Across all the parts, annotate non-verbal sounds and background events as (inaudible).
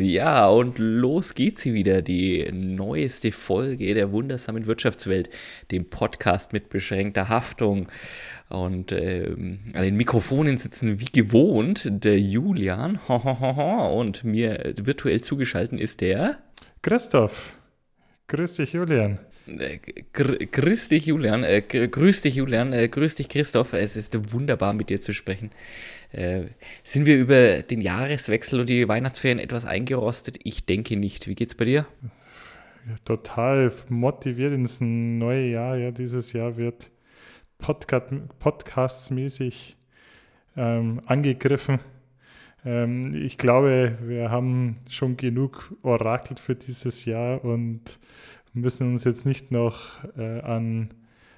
Ja, und los geht sie wieder, die neueste Folge der wundersamen Wirtschaftswelt, dem Podcast mit beschränkter Haftung. Und ähm, an den Mikrofonen sitzen wie gewohnt der Julian (laughs) und mir virtuell zugeschaltet ist der Christoph. Grüß dich, Julian. Äh, grüß dich, Julian. Äh, grüß dich, Julian. Äh, grüß dich, Christoph. Es ist wunderbar, mit dir zu sprechen. Äh, sind wir über den Jahreswechsel und die Weihnachtsferien etwas eingerostet? Ich denke nicht. Wie geht's bei dir? Total motiviert ins neue Jahr. Ja, dieses Jahr wird Podcast, podcastmäßig ähm, angegriffen. Ähm, ich glaube, wir haben schon genug orakelt für dieses Jahr und müssen uns jetzt nicht noch äh, an,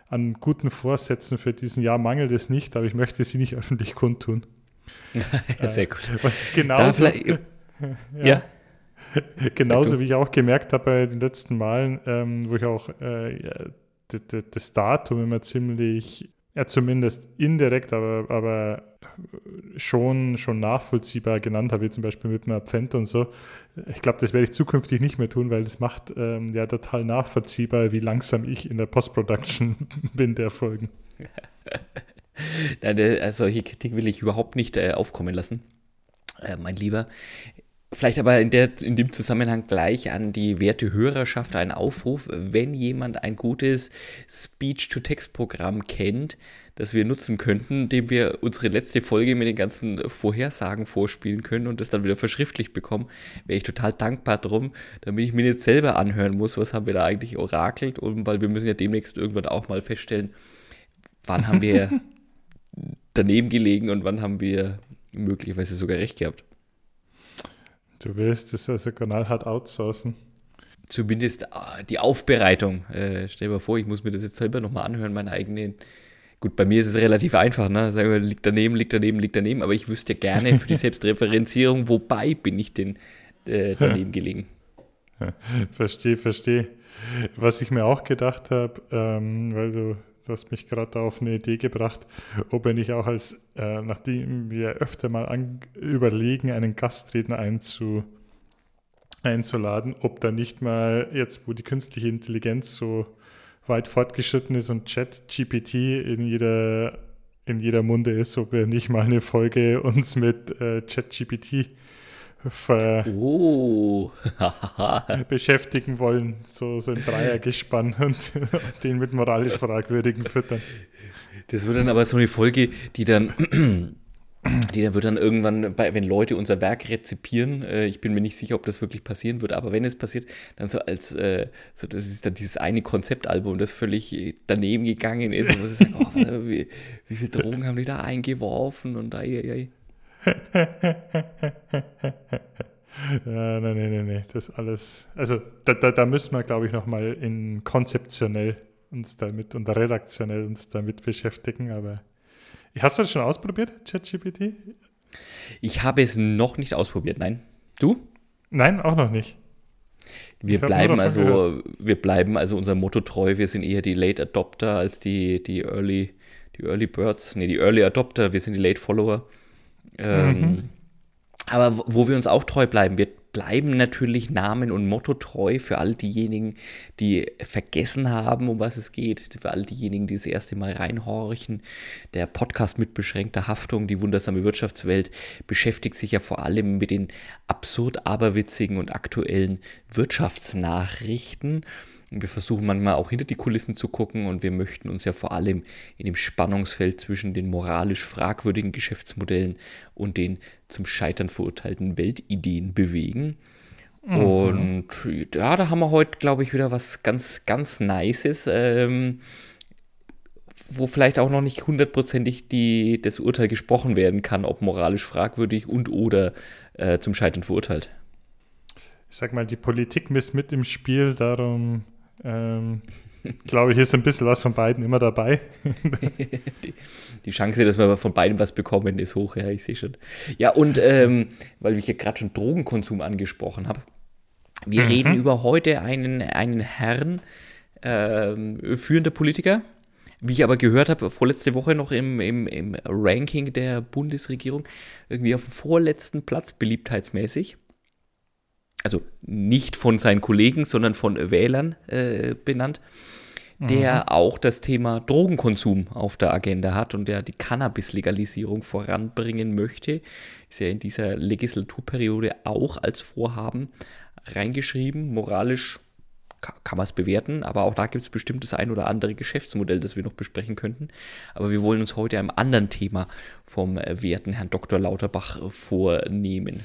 an guten Vorsätzen für diesen Jahr mangelt es nicht, aber ich möchte sie nicht öffentlich kundtun. (laughs) sehr gut. Genauso, (laughs) ja. ja. Genauso wie ich auch gemerkt habe bei den letzten Malen, ähm, wo ich auch äh, das Datum immer ziemlich, ja, zumindest indirekt, aber, aber schon, schon nachvollziehbar genannt habe, wie zum Beispiel mit dem Advent und so. Ich glaube, das werde ich zukünftig nicht mehr tun, weil das macht ähm, ja total nachvollziehbar, wie langsam ich in der Post-Production (laughs) bin der Folgen. Nein, also solche Kritik will ich überhaupt nicht äh, aufkommen lassen, äh, mein Lieber. Vielleicht aber in, der, in dem Zusammenhang gleich an die werte Hörerschaft ein Aufruf, wenn jemand ein gutes Speech-to-Text-Programm kennt, das wir nutzen könnten, dem wir unsere letzte Folge mit den ganzen Vorhersagen vorspielen können und das dann wieder verschriftlich bekommen, wäre ich total dankbar drum, damit ich mir jetzt selber anhören muss, was haben wir da eigentlich orakelt, und weil wir müssen ja demnächst irgendwann auch mal feststellen, wann haben wir (laughs) daneben gelegen und wann haben wir möglicherweise sogar recht gehabt. Du willst das also knallhart outsourcen. Zumindest ah, die Aufbereitung. Äh, stell dir mal vor, ich muss mir das jetzt selber nochmal anhören, meine eigenen. Gut, bei mir ist es relativ einfach, ne? Sagen wir, liegt daneben, liegt daneben, liegt daneben, aber ich wüsste gerne für die (laughs) Selbstreferenzierung, wobei bin ich denn äh, daneben (laughs) gelegen. Verstehe, verstehe. Was ich mir auch gedacht habe, ähm, weil du Du hast mich gerade auf eine Idee gebracht, ob er nicht auch als, äh, nachdem wir öfter mal an, überlegen, einen Gastredner einzu, einzuladen, ob da nicht mal jetzt, wo die künstliche Intelligenz so weit fortgeschritten ist und Chat-GPT in jeder, in jeder Munde ist, ob wir nicht mal eine Folge uns mit äh, Chat-GPT oh. (laughs) beschäftigen wollen, so, so ein Dreiergespann (laughs) und den mit moralisch Fragwürdigen füttern. Das wird dann aber so eine Folge, die dann, die dann wird dann irgendwann, bei, wenn Leute unser Werk rezipieren, äh, ich bin mir nicht sicher, ob das wirklich passieren wird, aber wenn es passiert, dann so als, äh, so das ist dann dieses eine Konzeptalbum, das völlig daneben gegangen ist, und wo sie sagen, oh, (laughs) wie, wie viele Drogen haben die da eingeworfen und ai, ai, ai (laughs) ja, nein, nein, nein, nein, das alles. Also da, da, da müssen wir, glaube ich, nochmal in konzeptionell uns damit und redaktionell uns damit beschäftigen. Aber hast du das schon ausprobiert, ChatGPT? Ich habe es noch nicht ausprobiert, nein. Du? Nein, auch noch nicht. Wir bleiben also, gehört. wir bleiben also unser Motto treu. Wir sind eher die Late Adopter als die, die Early, die Early Birds. Nee, die Early Adopter. Wir sind die Late Follower. Ähm, mhm. Aber wo wir uns auch treu bleiben, wir bleiben natürlich Namen und Motto treu für all diejenigen, die vergessen haben, um was es geht, für all diejenigen, die das erste Mal reinhorchen. Der Podcast mit beschränkter Haftung, die wundersame Wirtschaftswelt, beschäftigt sich ja vor allem mit den absurd aberwitzigen und aktuellen Wirtschaftsnachrichten. Wir versuchen manchmal auch hinter die Kulissen zu gucken und wir möchten uns ja vor allem in dem Spannungsfeld zwischen den moralisch fragwürdigen Geschäftsmodellen und den zum Scheitern verurteilten Weltideen bewegen. Mhm. Und ja, da haben wir heute, glaube ich, wieder was ganz, ganz Nices, ähm, wo vielleicht auch noch nicht hundertprozentig die, das Urteil gesprochen werden kann, ob moralisch fragwürdig und oder äh, zum Scheitern verurteilt. Ich sag mal, die Politik ist mit im Spiel, darum ähm, glaube ich, ist ein bisschen was von beiden immer dabei. (laughs) die, die, Chance, dass wir von beiden was bekommen, ist hoch, ja, ich sehe schon. Ja, und ähm, weil ich ja gerade schon Drogenkonsum angesprochen habe, wir mhm. reden über heute einen, einen Herrn, ähm, führender Politiker, wie ich aber gehört habe, vorletzte Woche noch im, im, im Ranking der Bundesregierung, irgendwie auf dem vorletzten Platz beliebtheitsmäßig. Also nicht von seinen Kollegen, sondern von Wählern äh, benannt, der mhm. auch das Thema Drogenkonsum auf der Agenda hat und der die Cannabis-Legalisierung voranbringen möchte. Ist ja in dieser Legislaturperiode auch als Vorhaben reingeschrieben. Moralisch kann man es bewerten, aber auch da gibt es bestimmt das ein oder andere Geschäftsmodell, das wir noch besprechen könnten. Aber wir wollen uns heute einem anderen Thema vom werten Herrn Dr. Lauterbach vornehmen.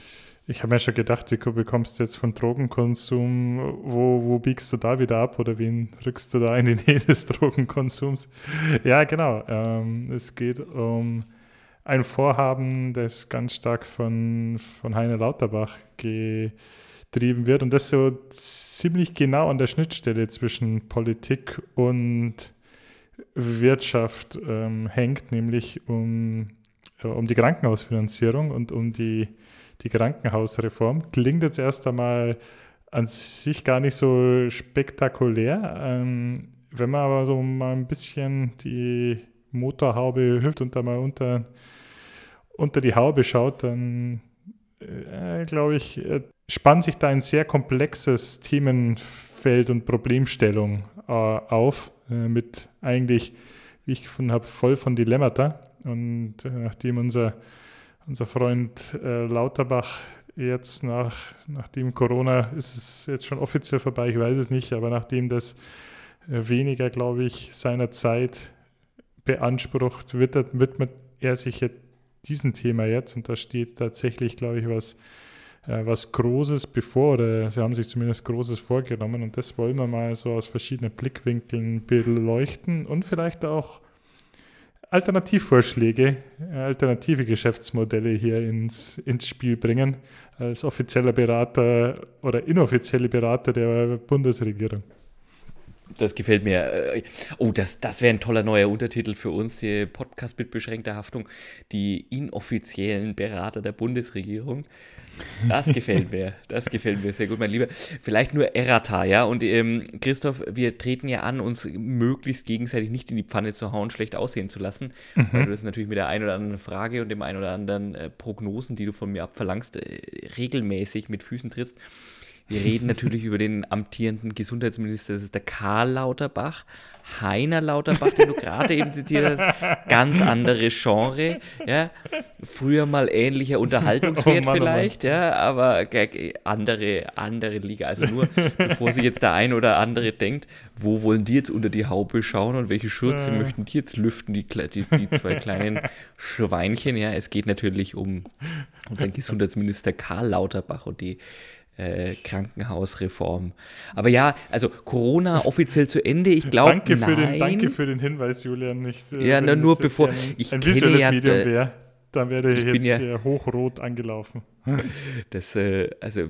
Ich habe mir schon gedacht, wie bekommst du jetzt von Drogenkonsum, wo, wo biegst du da wieder ab oder wen rückst du da in die Nähe des Drogenkonsums? Ja, genau. Ähm, es geht um ein Vorhaben, das ganz stark von, von Heiner Lauterbach getrieben wird und das so ziemlich genau an der Schnittstelle zwischen Politik und Wirtschaft ähm, hängt, nämlich um, äh, um die Krankenhausfinanzierung und um die die Krankenhausreform. Klingt jetzt erst einmal an sich gar nicht so spektakulär. Ähm, wenn man aber so mal ein bisschen die Motorhaube hüpft und da mal unter, unter die Haube schaut, dann äh, glaube ich, äh, spannt sich da ein sehr komplexes Themenfeld und Problemstellung äh, auf, äh, mit eigentlich, wie ich gefunden habe, voll von Dilemmata. Und äh, nachdem unser unser Freund äh, Lauterbach jetzt nach, nachdem Corona ist es jetzt schon offiziell vorbei, ich weiß es nicht, aber nachdem das äh, weniger, glaube ich, seiner Zeit beansprucht, wird er, widmet er sich jetzt diesem Thema jetzt und da steht tatsächlich, glaube ich, was, äh, was Großes bevor oder sie haben sich zumindest Großes vorgenommen und das wollen wir mal so aus verschiedenen Blickwinkeln beleuchten und vielleicht auch Alternativvorschläge, alternative Geschäftsmodelle hier ins, ins Spiel bringen, als offizieller Berater oder inoffizielle Berater der Bundesregierung. Das gefällt mir. Oh, das, das wäre ein toller neuer Untertitel für uns, die Podcast mit beschränkter Haftung, die inoffiziellen Berater der Bundesregierung. Das gefällt mir, (laughs) das gefällt mir sehr gut, mein Lieber. Vielleicht nur Errata, ja. Und ähm, Christoph, wir treten ja an, uns möglichst gegenseitig nicht in die Pfanne zu hauen, schlecht aussehen zu lassen, mhm. weil du das natürlich mit der einen oder anderen Frage und dem einen oder anderen äh, Prognosen, die du von mir abverlangst, äh, regelmäßig mit Füßen trittst. Wir reden natürlich über den amtierenden Gesundheitsminister, das ist der Karl Lauterbach. Heiner Lauterbach, den du gerade eben zitiert hast, ganz andere Genre. Ja. Früher mal ähnlicher Unterhaltungswert (laughs) oh Mann, vielleicht, oh ja, aber andere, andere Liga. Also nur, bevor sich jetzt der ein oder andere denkt, wo wollen die jetzt unter die Haube schauen und welche Schürze äh. möchten die jetzt lüften, die, die, die zwei kleinen Schweinchen. Ja, es geht natürlich um unseren Gesundheitsminister Karl Lauterbach und die äh, Krankenhausreform. Aber ja, also Corona offiziell zu Ende, ich glaube, danke, nein. danke für den Hinweis, Julian. Nicht, äh, ja, nur bevor ein, ich ein visuelles ja, Medium wäre, dann wäre ich jetzt ja, hier hochrot angelaufen. (laughs) Das, äh, also,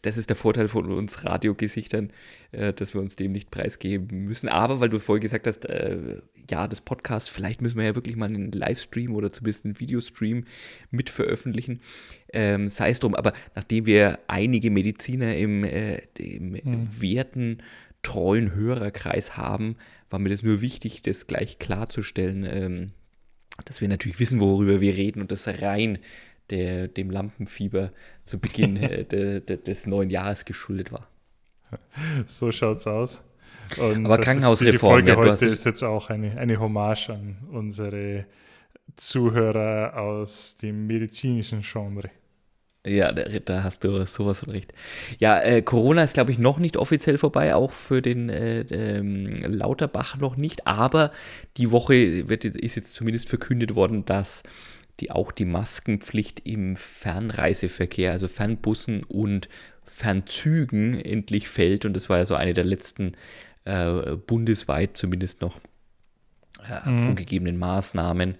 das ist der Vorteil von uns Radiogesichtern, äh, dass wir uns dem nicht preisgeben müssen. Aber weil du vorhin gesagt hast, äh, ja, das Podcast, vielleicht müssen wir ja wirklich mal einen Livestream oder zumindest einen Videostream mit veröffentlichen. Ähm, sei es drum, aber nachdem wir einige Mediziner im, äh, im mhm. werten, treuen Hörerkreis haben, war mir das nur wichtig, das gleich klarzustellen, ähm, dass wir natürlich wissen, worüber wir reden und das rein der, dem Lampenfieber zu Beginn (laughs) äh, de, de, des neuen Jahres geschuldet war. So schaut's aus. Und Aber Krankenhausreform. Die Folge ja, heute ist jetzt auch eine, eine Hommage an unsere Zuhörer aus dem medizinischen Genre. Ja, da, hast du sowas von recht. Ja, äh, Corona ist, glaube ich, noch nicht offiziell vorbei, auch für den äh, ähm, Lauterbach noch nicht. Aber die Woche wird, ist jetzt zumindest verkündet worden, dass die auch die Maskenpflicht im Fernreiseverkehr, also Fernbussen und Fernzügen endlich fällt. Und das war ja so eine der letzten äh, bundesweit zumindest noch äh, mhm. vorgegebenen Maßnahmen.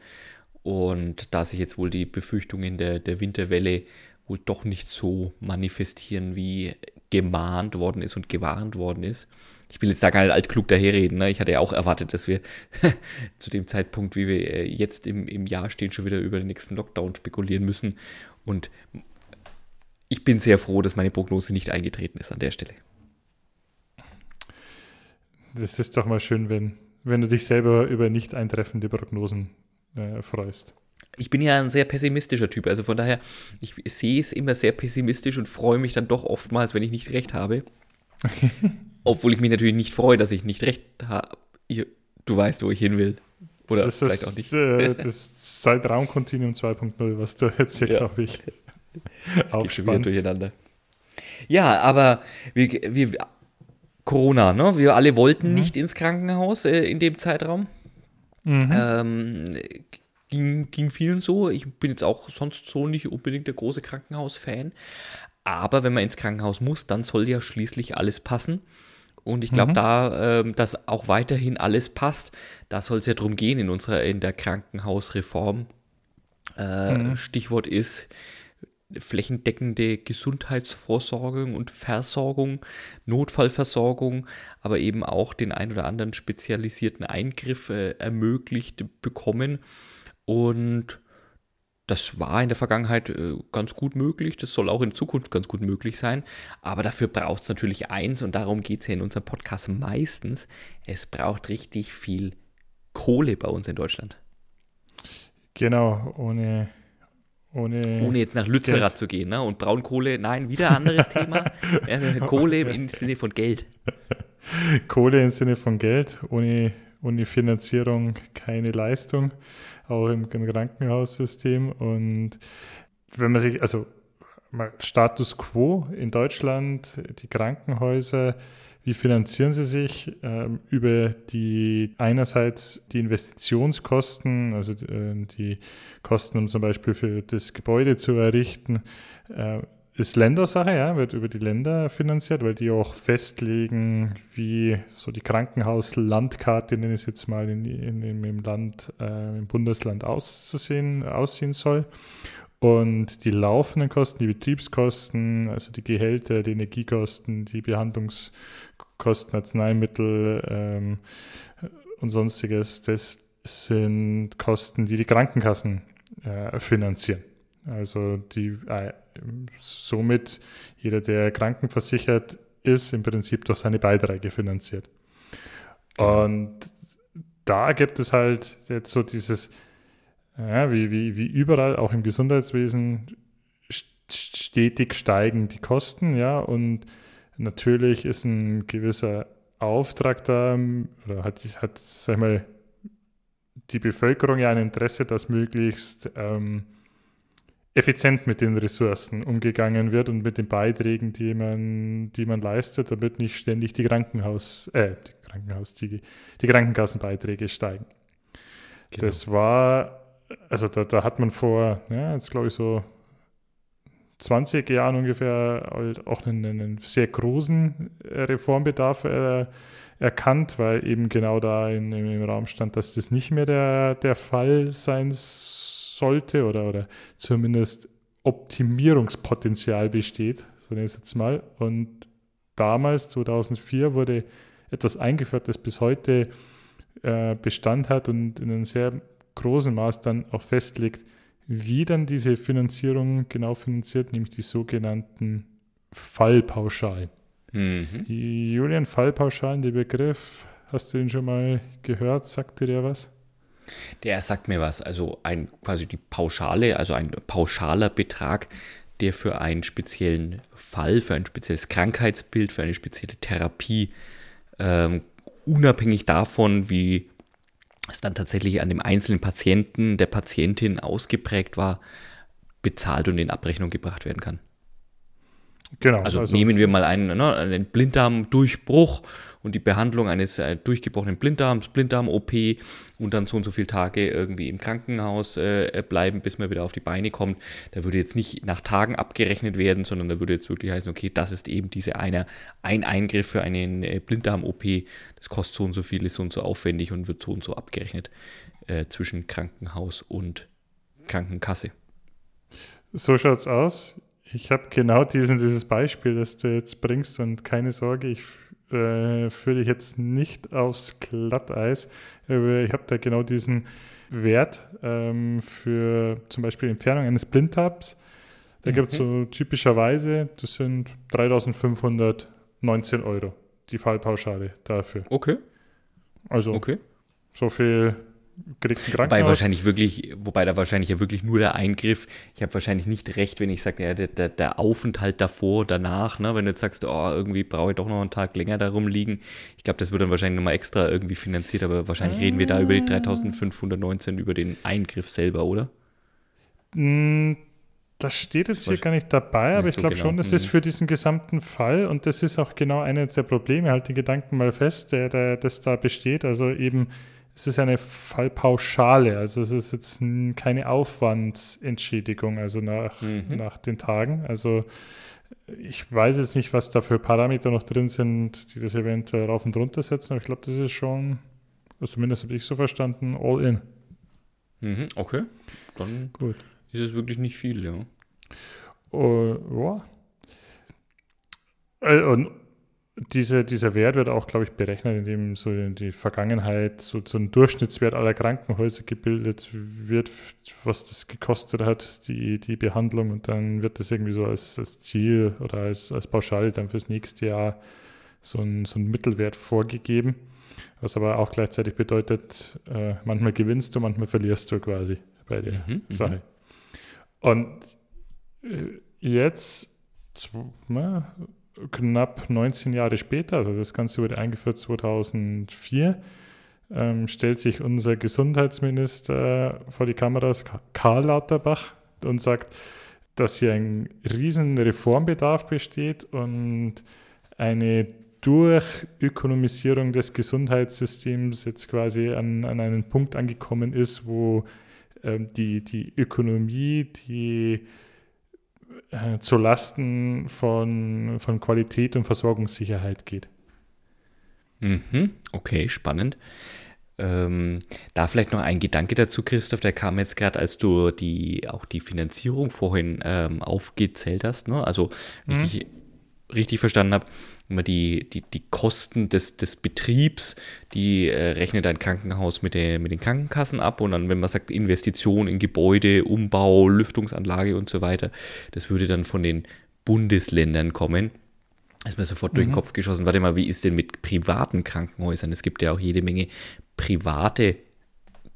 Und da sich jetzt wohl die Befürchtungen der, der Winterwelle wohl doch nicht so manifestieren, wie gemahnt worden ist und gewarnt worden ist. Ich will jetzt da gar nicht altklug daherreden. Ne? Ich hatte ja auch erwartet, dass wir (laughs) zu dem Zeitpunkt, wie wir äh, jetzt im, im Jahr stehen, schon wieder über den nächsten Lockdown spekulieren müssen. Und ich bin sehr froh, dass meine Prognose nicht eingetreten ist an der Stelle. Das ist doch mal schön, wenn, wenn du dich selber über nicht eintreffende Prognosen äh, freust. Ich bin ja ein sehr pessimistischer Typ, also von daher, ich sehe es immer sehr pessimistisch und freue mich dann doch oftmals, wenn ich nicht recht habe. (laughs) Obwohl ich mich natürlich nicht freue, dass ich nicht recht habe. Du weißt, wo ich hin will. Oder das vielleicht ist, auch nicht. Äh, (laughs) das Zeitraumkontinuum 2.0, was du jetzt hier, ja. glaube ich, aufspannst. durcheinander. Ja, aber wir, wir, Corona, ne? Wir alle wollten mhm. nicht ins Krankenhaus äh, in dem Zeitraum. Mhm. Ähm, ging, ging vielen so. Ich bin jetzt auch sonst so nicht unbedingt der große Krankenhaus-Fan. Aber wenn man ins Krankenhaus muss, dann soll ja schließlich alles passen. Und ich glaube, mhm. da, ähm, dass auch weiterhin alles passt, da soll es ja drum gehen in unserer, in der Krankenhausreform. Äh, mhm. Stichwort ist flächendeckende Gesundheitsvorsorgung und Versorgung, Notfallversorgung, aber eben auch den ein oder anderen spezialisierten Eingriff äh, ermöglicht bekommen. Und das war in der Vergangenheit äh, ganz gut möglich, das soll auch in Zukunft ganz gut möglich sein, aber dafür braucht es natürlich eins und darum geht es ja in unserem Podcast meistens, es braucht richtig viel Kohle bei uns in Deutschland. Genau, ohne ohne, Ohne jetzt nach Lützerath Geld. zu gehen, ne? Und Braunkohle, nein, wieder ein anderes Thema. (laughs) Kohle im Sinne von Geld. Kohle im Sinne von Geld, ohne, ohne Finanzierung keine Leistung auch im, im Krankenhaussystem. Und wenn man sich, also Status quo in Deutschland, die Krankenhäuser, wie finanzieren sie sich? Ähm, über die einerseits die Investitionskosten, also äh, die Kosten, um zum Beispiel für das Gebäude zu errichten, äh, ist Ländersache, ja, wird über die Länder finanziert, weil die auch festlegen, wie so die Krankenhauslandkarte, nenne ich es jetzt mal, in, in, in, im Land, äh, im Bundesland auszusehen, aussehen soll. Und die laufenden Kosten, die Betriebskosten, also die Gehälter, die Energiekosten, die Behandlungskosten, Arzneimittel ähm, und sonstiges, das sind Kosten, die die Krankenkassen äh, finanzieren. Also die äh, somit jeder, der krankenversichert ist, im Prinzip durch seine Beiträge finanziert. Genau. Und da gibt es halt jetzt so dieses, ja, wie, wie, wie überall, auch im Gesundheitswesen, stetig steigen die Kosten, ja, und natürlich ist ein gewisser Auftrag da, oder hat, hat sag ich mal, die Bevölkerung ja ein Interesse, dass möglichst ähm, effizient mit den Ressourcen umgegangen wird und mit den Beiträgen, die man, die man leistet, damit nicht ständig die Krankenhaus, äh, die Krankenhaus, die, die Krankenkassenbeiträge steigen. Genau. Das war, also da, da hat man vor, ja, jetzt glaube ich so 20 Jahren ungefähr halt auch einen, einen, sehr großen Reformbedarf äh, erkannt, weil eben genau da in, im Raum stand, dass das nicht mehr der, der Fall sein soll sollte oder, oder zumindest Optimierungspotenzial besteht, so nenne ich es jetzt mal. Und damals, 2004, wurde etwas eingeführt, das bis heute äh, Bestand hat und in einem sehr großen Maß dann auch festlegt, wie dann diese Finanzierung genau finanziert, nämlich die sogenannten Fallpauschalen. Mhm. Julian, Fallpauschalen, der Begriff, hast du ihn schon mal gehört? Sagte der was? Der sagt mir was. Also ein quasi die Pauschale, also ein pauschaler Betrag, der für einen speziellen Fall, für ein spezielles Krankheitsbild, für eine spezielle Therapie, ähm, unabhängig davon, wie es dann tatsächlich an dem einzelnen Patienten, der Patientin ausgeprägt war, bezahlt und in Abrechnung gebracht werden kann. Genau. Also, also nehmen wir mal einen, ne, einen Blinddarmdurchbruch und die Behandlung eines äh, durchgebrochenen Blinddarms, Blinddarm-OP und dann so und so viele Tage irgendwie im Krankenhaus äh, bleiben, bis man wieder auf die Beine kommt. Da würde jetzt nicht nach Tagen abgerechnet werden, sondern da würde jetzt wirklich heißen, okay, das ist eben diese eine, ein Eingriff für einen äh, Blinddarm-OP, das kostet so und so viel, ist so und so aufwendig und wird so und so abgerechnet äh, zwischen Krankenhaus und Krankenkasse. So schaut's aus. Ich habe genau diesen, dieses Beispiel, das du jetzt bringst und keine Sorge, ich äh, führe dich jetzt nicht aufs Glatteis. Ich habe da genau diesen Wert ähm, für zum Beispiel Entfernung eines Blindtabs. Da okay. gibt es so typischerweise, das sind 3519 Euro, die Fallpauschale dafür. Okay. Also okay. so viel kriegt ein Krankenhaus. Wobei wahrscheinlich wirklich, wobei da wahrscheinlich ja wirklich nur der Eingriff, ich habe wahrscheinlich nicht recht, wenn ich sage, ja, der, der, der, Aufenthalt davor, danach, ne, wenn du jetzt sagst, oh, irgendwie brauche ich doch noch einen Tag länger darum liegen. Ich glaube, das wird dann wahrscheinlich nochmal extra irgendwie finanziert, aber wahrscheinlich reden wir da über die 3519, über den Eingriff selber, oder? Hm, das steht jetzt hier gar nicht dabei, aber ich so glaube genau. schon, das mhm. ist für diesen gesamten Fall und das ist auch genau einer der Probleme, halt den Gedanken mal fest, der, der das da besteht. Also eben, es ist eine Fallpauschale, also es ist jetzt keine Aufwandsentschädigung, also nach, mhm. nach den Tagen. Also ich weiß jetzt nicht, was da für Parameter noch drin sind, die das eventuell rauf und runter setzen, aber ich glaube, das ist schon, also zumindest habe ich so verstanden, all in. Mhm, okay, dann gut ist es wirklich nicht viel, ja. Uh, ja. Äh, und diese, dieser Wert wird auch, glaube ich, berechnet, indem so in die Vergangenheit so, so ein Durchschnittswert aller Krankenhäuser gebildet wird, was das gekostet hat, die, die Behandlung. Und dann wird das irgendwie so als, als Ziel oder als, als Pauschale dann fürs nächste Jahr so ein, so ein Mittelwert vorgegeben. Was aber auch gleichzeitig bedeutet, äh, manchmal gewinnst du, manchmal verlierst du quasi bei der mhm, mhm. Sache. Und äh, jetzt, na, knapp 19 Jahre später, also das Ganze wurde eingeführt 2004, ähm, stellt sich unser Gesundheitsminister vor die Kameras, Karl Lauterbach, und sagt, dass hier ein riesen Reformbedarf besteht und eine Durchökonomisierung des Gesundheitssystems jetzt quasi an, an einen Punkt angekommen ist, wo ähm, die, die Ökonomie, die äh, zu Lasten von, von Qualität und Versorgungssicherheit geht. Mhm, okay, spannend. Ähm, da vielleicht noch ein Gedanke dazu, Christoph, der kam jetzt gerade, als du die auch die Finanzierung vorhin ähm, aufgezählt hast, ne? Also mhm. richtig, richtig verstanden habe, immer die, die, die Kosten des, des Betriebs, die äh, rechnet ein Krankenhaus mit, der, mit den Krankenkassen ab und dann, wenn man sagt, Investition in Gebäude, Umbau, Lüftungsanlage und so weiter, das würde dann von den Bundesländern kommen. Ist mir sofort mhm. durch den mhm. Kopf geschossen. Warte mal, wie ist denn mit privaten Krankenhäusern? Es gibt ja auch jede Menge private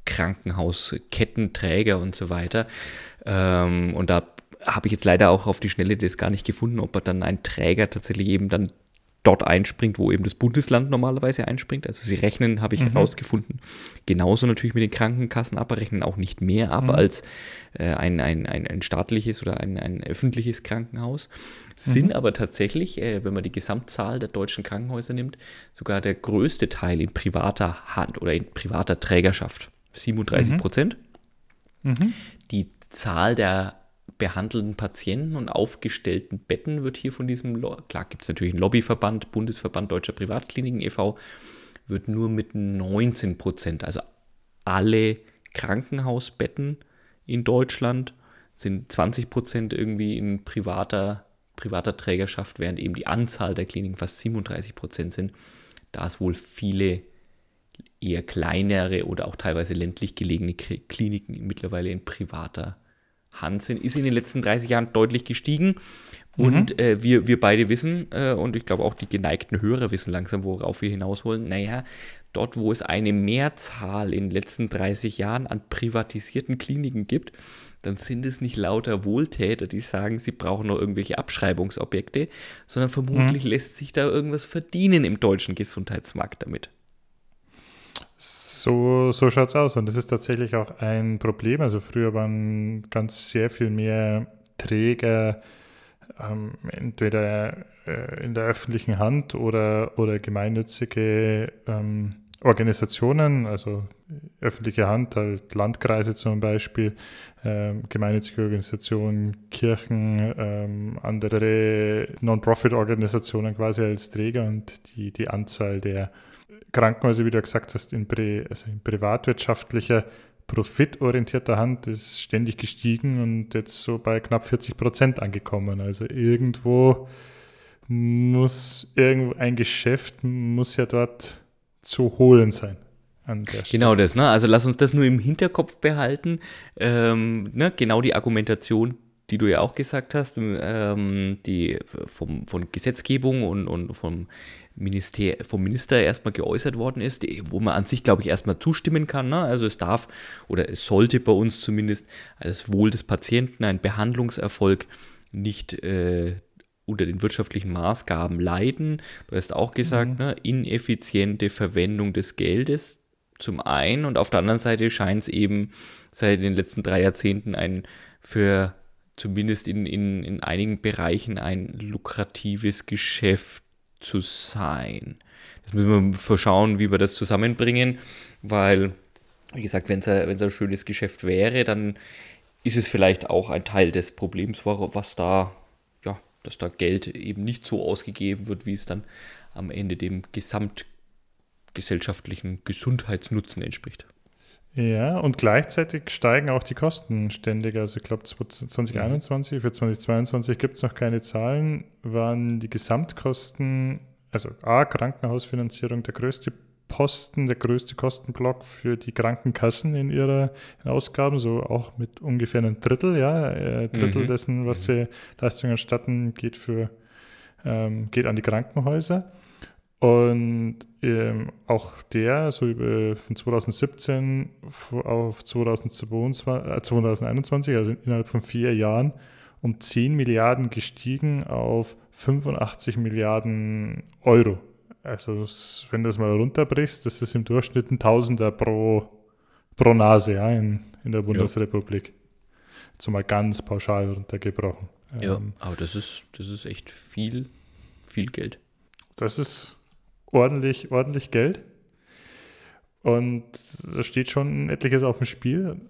Krankenhausketten, Träger und so weiter. Ähm, und da habe ich jetzt leider auch auf die Schnelle das gar nicht gefunden, ob er dann ein Träger tatsächlich eben dann dort einspringt, wo eben das Bundesland normalerweise einspringt. Also sie rechnen, habe ich mhm. herausgefunden, genauso natürlich mit den Krankenkassen ab, rechnen auch nicht mehr ab mhm. als äh, ein, ein, ein, ein, staatliches oder ein, ein öffentliches Krankenhaus. Sind mhm. aber tatsächlich, äh, wenn man die Gesamtzahl der deutschen Krankenhäuser nimmt, sogar der größte Teil in privater Hand oder in privater Trägerschaft. 37 mhm. Prozent. Mhm. Die Zahl der behandelten Patienten und aufgestellten Betten wird hier von diesem, klar gibt es natürlich einen Lobbyverband, Bundesverband Deutscher Privatkliniken e.V., wird nur mit 19 Prozent, also alle Krankenhausbetten in Deutschland sind 20 Prozent irgendwie in privater, privater Trägerschaft, während eben die Anzahl der Kliniken fast 37 Prozent sind, da es wohl viele eher kleinere oder auch teilweise ländlich gelegene Kliniken mittlerweile in privater Hansen ist in den letzten 30 Jahren deutlich gestiegen. Und mhm. äh, wir, wir beide wissen, äh, und ich glaube auch die geneigten Hörer wissen langsam, worauf wir hinaus wollen, naja, dort, wo es eine Mehrzahl in den letzten 30 Jahren an privatisierten Kliniken gibt, dann sind es nicht lauter Wohltäter, die sagen, sie brauchen noch irgendwelche Abschreibungsobjekte, sondern vermutlich mhm. lässt sich da irgendwas verdienen im deutschen Gesundheitsmarkt damit. So, so schaut es aus. Und das ist tatsächlich auch ein Problem. Also früher waren ganz sehr viel mehr Träger ähm, entweder äh, in der öffentlichen Hand oder, oder gemeinnützige ähm, Organisationen, also öffentliche Hand, halt Landkreise zum Beispiel, ähm, gemeinnützige Organisationen, Kirchen, ähm, andere Non-Profit-Organisationen quasi als Träger und die, die Anzahl der Krankenhäuser, wie du gesagt hast, in, pri also in privatwirtschaftlicher, profitorientierter Hand ist ständig gestiegen und jetzt so bei knapp 40 Prozent angekommen. Also irgendwo muss irgendwo ein Geschäft muss ja dort zu holen sein. Genau das, ne? Also lass uns das nur im Hinterkopf behalten. Ähm, ne? Genau die Argumentation, die du ja auch gesagt hast, ähm, die vom, von Gesetzgebung und, und vom, Minister, vom Minister erstmal geäußert worden ist, wo man an sich, glaube ich, erstmal zustimmen kann. Ne? Also es darf oder es sollte bei uns zumindest das Wohl des Patienten, ein Behandlungserfolg nicht äh, unter den wirtschaftlichen Maßgaben leiden. Du hast auch gesagt, mhm. ne, ineffiziente Verwendung des Geldes zum einen und auf der anderen Seite scheint es eben seit den letzten drei Jahrzehnten ein für zumindest in, in, in einigen Bereichen ein lukratives Geschäft zu sein. Das müssen wir verschauen, wie wir das zusammenbringen, weil, wie gesagt, wenn es ein, schönes Geschäft wäre, dann ist es vielleicht auch ein Teil des Problems, was da, ja, dass da Geld eben nicht so ausgegeben wird, wie es dann am Ende dem gesamtgesellschaftlichen Gesundheitsnutzen entspricht. Ja, und gleichzeitig steigen auch die Kosten ständig. Also ich glaube 2021, für 2022 gibt es noch keine Zahlen, waren die Gesamtkosten, also A, Krankenhausfinanzierung der größte Posten, der größte Kostenblock für die Krankenkassen in ihrer Ausgaben, so auch mit ungefähr einem Drittel, ja, äh, Drittel mhm. dessen, was mhm. sie Leistungen erstatten, geht für ähm, geht an die Krankenhäuser. Und ähm, auch der, so über, von 2017 auf 2022, äh, 2021, also innerhalb von vier Jahren, um 10 Milliarden gestiegen auf 85 Milliarden Euro. Also wenn du das mal runterbrichst, das ist im Durchschnitt ein Tausender pro, pro Nase ja, in, in der Bundesrepublik. Ja. Zumal ganz pauschal runtergebrochen. Ja, ähm, aber das ist, das ist echt viel, viel Geld. Das ist ordentlich, ordentlich Geld. Und da steht schon etliches auf dem Spiel.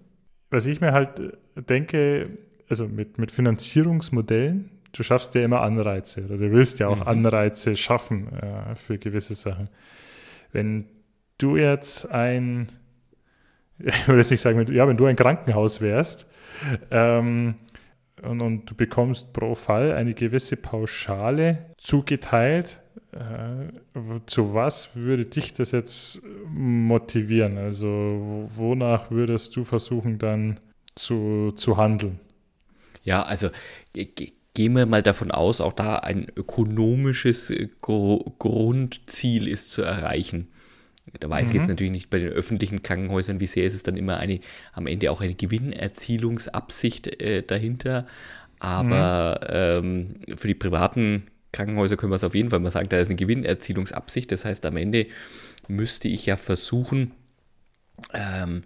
Was ich mir halt denke, also mit, mit Finanzierungsmodellen, du schaffst ja immer Anreize oder du willst ja auch mhm. Anreize schaffen äh, für gewisse Sachen. Wenn du jetzt ein, (laughs) ich würde jetzt nicht sagen, ja, wenn du ein Krankenhaus wärst ähm, und, und du bekommst pro Fall eine gewisse Pauschale zugeteilt, äh, zu was würde dich das jetzt motivieren? Also wonach würdest du versuchen dann zu, zu handeln? Ja, also gehen wir mal davon aus, auch da ein ökonomisches äh, Gr Grundziel ist zu erreichen. Da weiß ich jetzt mhm. natürlich nicht bei den öffentlichen Krankenhäusern, wie sehr ist es dann immer eine, am Ende auch eine Gewinnerzielungsabsicht äh, dahinter. Aber mhm. ähm, für die privaten Krankenhäuser können wir es auf jeden Fall mal sagen, da ist eine Gewinnerzielungsabsicht. Das heißt, am Ende müsste ich ja versuchen, ähm,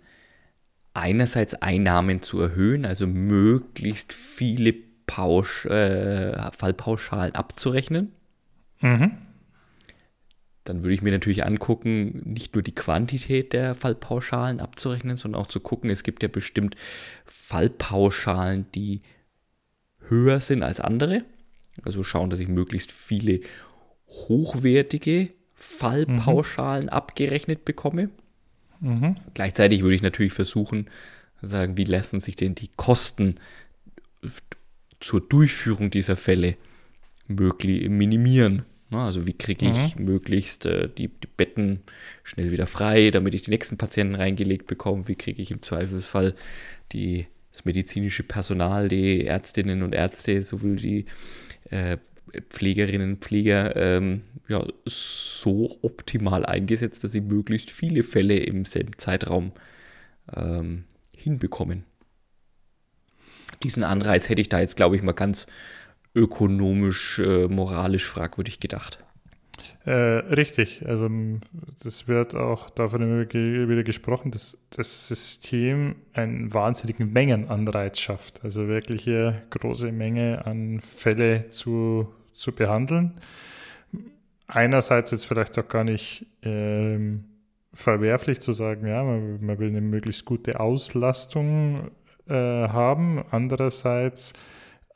einerseits Einnahmen zu erhöhen, also möglichst viele Pausch, äh, Fallpauschalen abzurechnen. Mhm. Dann würde ich mir natürlich angucken, nicht nur die Quantität der Fallpauschalen abzurechnen, sondern auch zu gucken, es gibt ja bestimmt Fallpauschalen, die höher sind als andere. Also schauen, dass ich möglichst viele hochwertige Fallpauschalen mhm. abgerechnet bekomme. Mhm. Gleichzeitig würde ich natürlich versuchen, sagen, wie lassen sich denn die Kosten zur Durchführung dieser Fälle möglich minimieren. Also wie kriege ich mhm. möglichst äh, die, die, Betten schnell wieder frei, damit ich die nächsten Patienten reingelegt bekomme? Wie kriege ich im Zweifelsfall die, das medizinische Personal, die Ärztinnen und Ärzte, sowohl die äh, Pflegerinnen und Pfleger ähm, ja, so optimal eingesetzt, dass sie möglichst viele Fälle im selben Zeitraum ähm, hinbekommen. Diesen Anreiz hätte ich da jetzt, glaube ich, mal ganz ökonomisch, äh, moralisch fragwürdig gedacht. Äh, richtig, also das wird auch davon immer wieder gesprochen, dass das System einen wahnsinnigen Mengenanreiz schafft. Also wirklich hier große Menge an Fälle zu, zu behandeln. Einerseits jetzt vielleicht auch gar nicht ähm, verwerflich zu sagen, ja, man, man, will eine möglichst gute Auslastung äh, haben. Andererseits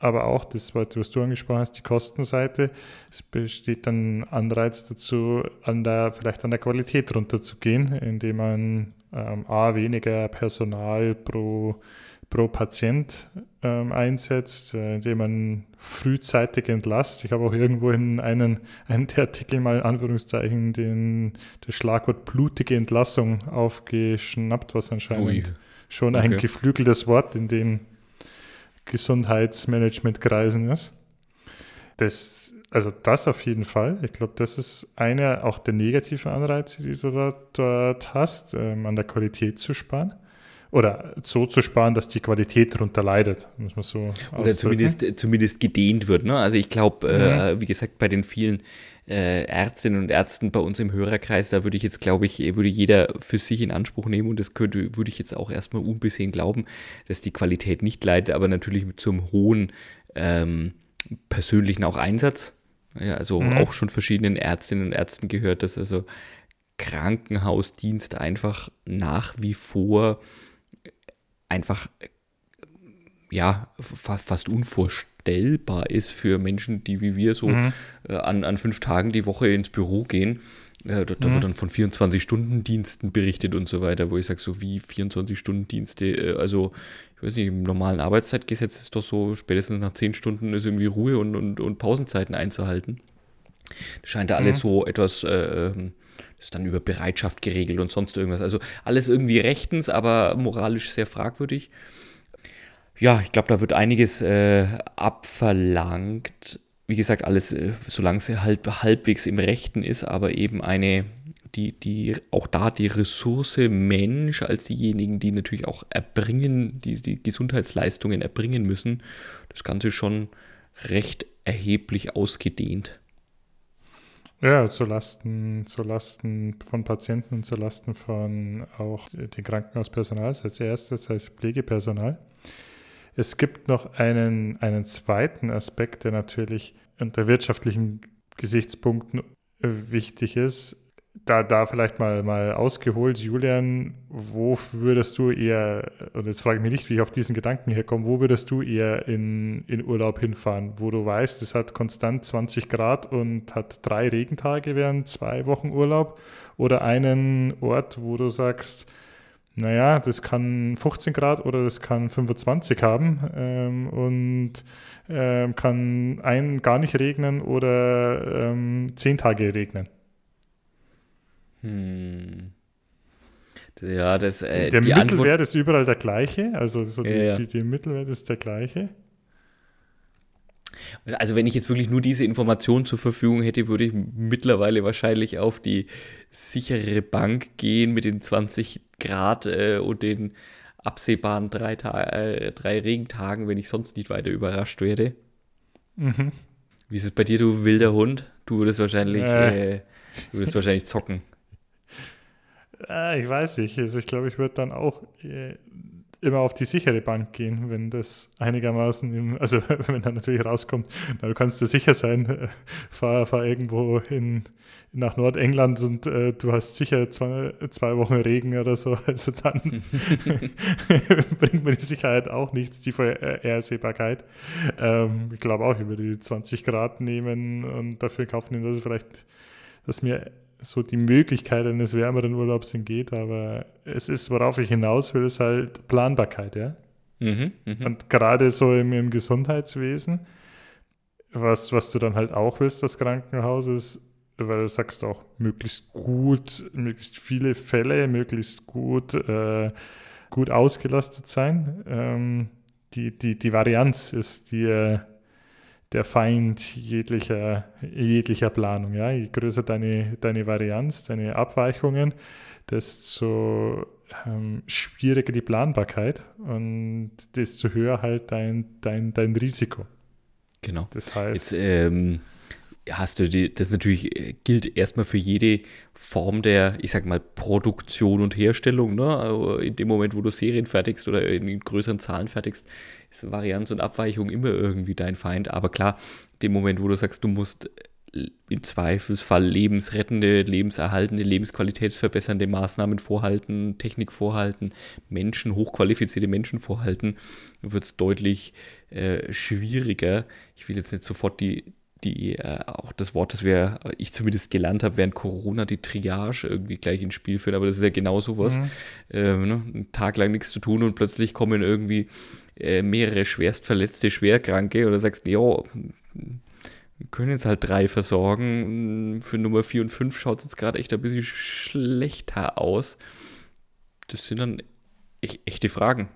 aber auch das, was du angesprochen hast, die Kostenseite. Es besteht dann Anreiz dazu, an der, vielleicht an der Qualität runterzugehen, indem man ähm, A, weniger Personal pro, pro Patient ähm, einsetzt, äh, indem man frühzeitig entlasst. Ich habe auch irgendwo in einen, einen der Artikel mal in Anführungszeichen den, das Schlagwort blutige Entlassung aufgeschnappt, was anscheinend Ui. schon okay. ein geflügeltes Wort in den Gesundheitsmanagementkreisen ist. Das, also das auf jeden Fall. Ich glaube, das ist einer auch der negativen Anreize, die du dort, dort hast, ähm, an der Qualität zu sparen oder so zu sparen, dass die Qualität darunter leidet, muss man so Oder zumindest, zumindest gedehnt wird. Ne? Also ich glaube, äh, mhm. äh, wie gesagt, bei den vielen äh, Ärztinnen und Ärzten bei uns im Hörerkreis, da würde ich jetzt, glaube ich, würde jeder für sich in Anspruch nehmen und das könnte, würde ich jetzt auch erstmal unbesehen glauben, dass die Qualität nicht leidet, aber natürlich mit so einem hohen ähm, persönlichen auch Einsatz. Ja, also mhm. auch schon verschiedenen Ärztinnen und Ärzten gehört, dass also Krankenhausdienst einfach nach wie vor einfach ja fast unvorstellbar ist für Menschen, die wie wir so mhm. äh, an, an fünf Tagen die Woche ins Büro gehen. Äh, da, mhm. wird dann von 24-Stunden-Diensten berichtet und so weiter, wo ich sage, so wie 24-Stunden-Dienste, äh, also ich weiß nicht, im normalen Arbeitszeitgesetz ist doch so, spätestens nach zehn Stunden ist irgendwie Ruhe und, und, und Pausenzeiten einzuhalten. Das scheint da alles mhm. so etwas äh, ähm, ist dann über Bereitschaft geregelt und sonst irgendwas. Also alles irgendwie rechtens, aber moralisch sehr fragwürdig. Ja, ich glaube, da wird einiges äh, abverlangt. Wie gesagt, alles, äh, solange es halb, halbwegs im Rechten ist, aber eben eine, die, die, auch da die Ressource Mensch als diejenigen, die natürlich auch erbringen, die, die Gesundheitsleistungen erbringen müssen, das Ganze schon recht erheblich ausgedehnt. Ja, zu Lasten, zu Lasten von Patienten und zu Lasten von auch dem Krankenhauspersonal als erstes, als Pflegepersonal. Es gibt noch einen, einen zweiten Aspekt, der natürlich unter wirtschaftlichen Gesichtspunkten wichtig ist, da, da vielleicht mal, mal ausgeholt, Julian, wo würdest du eher, und jetzt frage ich mich nicht, wie ich auf diesen Gedanken herkomme, wo würdest du eher in, in Urlaub hinfahren, wo du weißt, es hat konstant 20 Grad und hat drei Regentage während zwei Wochen Urlaub oder einen Ort, wo du sagst, naja, das kann 15 Grad oder das kann 25 haben ähm, und ähm, kann ein gar nicht regnen oder ähm, zehn Tage regnen. Hm. Ja, das, äh, der Mittelwert Antwort... ist überall der gleiche, also so die, ja. die, die Mittelwert ist der gleiche. Also wenn ich jetzt wirklich nur diese Information zur Verfügung hätte, würde ich mittlerweile wahrscheinlich auf die sichere Bank gehen mit den 20 Grad äh, und den absehbaren drei, äh, drei Regentagen, wenn ich sonst nicht weiter überrascht werde. Mhm. Wie ist es bei dir, du wilder Hund? Du würdest wahrscheinlich, äh. äh du würdest wahrscheinlich zocken. (laughs) Äh, ich weiß nicht. Also ich glaube, ich würde dann auch äh, immer auf die sichere Bank gehen, wenn das einigermaßen, im, also (laughs) wenn dann natürlich rauskommt, na, du kannst dir sicher sein, äh, fahr, fahr irgendwo in, nach Nordengland und äh, du hast sicher zwei, zwei Wochen Regen oder so, (laughs) also dann (laughs) bringt mir die Sicherheit auch nichts, die Vorhersehbarkeit. Ähm, ich glaube auch, ich würde die 20 Grad nehmen und dafür kaufen, dass es vielleicht, dass mir so die Möglichkeit eines wärmeren Urlaubs entgeht, aber es ist, worauf ich hinaus will, ist halt Planbarkeit, ja. Mhm, mh. Und gerade so im, im, Gesundheitswesen, was, was du dann halt auch willst, das Krankenhaus ist, weil du sagst auch, möglichst gut, möglichst viele Fälle, möglichst gut, äh, gut ausgelastet sein. Ähm, die, die, die Varianz ist dir der Feind jeglicher, jeglicher Planung. Ja? Je größer deine, deine Varianz, deine Abweichungen, desto ähm, schwieriger die Planbarkeit und desto höher halt dein, dein, dein Risiko. Genau. Das heißt. Jetzt, ähm, hast du die, das natürlich äh, gilt erstmal für jede Form der, ich sag mal, Produktion und Herstellung. Ne? Also in dem Moment, wo du Serien fertigst oder in größeren Zahlen fertigst, ist Varianz und Abweichung immer irgendwie dein Feind. Aber klar, in dem Moment, wo du sagst, du musst äh, im Zweifelsfall lebensrettende, lebenserhaltende, lebensqualitätsverbessernde Maßnahmen vorhalten, Technik vorhalten, Menschen, hochqualifizierte Menschen vorhalten, wird es deutlich äh, schwieriger. Ich will jetzt nicht sofort die, die äh, auch das Wort, das wir, ich zumindest gelernt habe während Corona, die Triage irgendwie gleich ins Spiel führen, aber das ist ja genau sowas. Mhm. Ähm, ne? Einen Tag lang nichts zu tun und plötzlich kommen irgendwie äh, mehrere schwerstverletzte Schwerkranke oder sagst, ja, wir können jetzt halt drei versorgen. Für Nummer 4 und 5 schaut es jetzt gerade echt ein bisschen schlechter aus. Das sind dann echt, echte Fragen,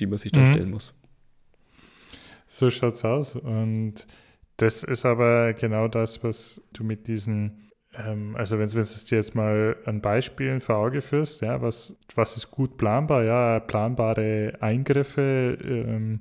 die man sich da mhm. stellen muss. So schaut's aus. Und das ist aber genau das, was du mit diesen, ähm, also wenn du es dir jetzt mal an Beispielen vor Auge führst, ja, was, was ist gut planbar? Ja, planbare Eingriffe, ähm,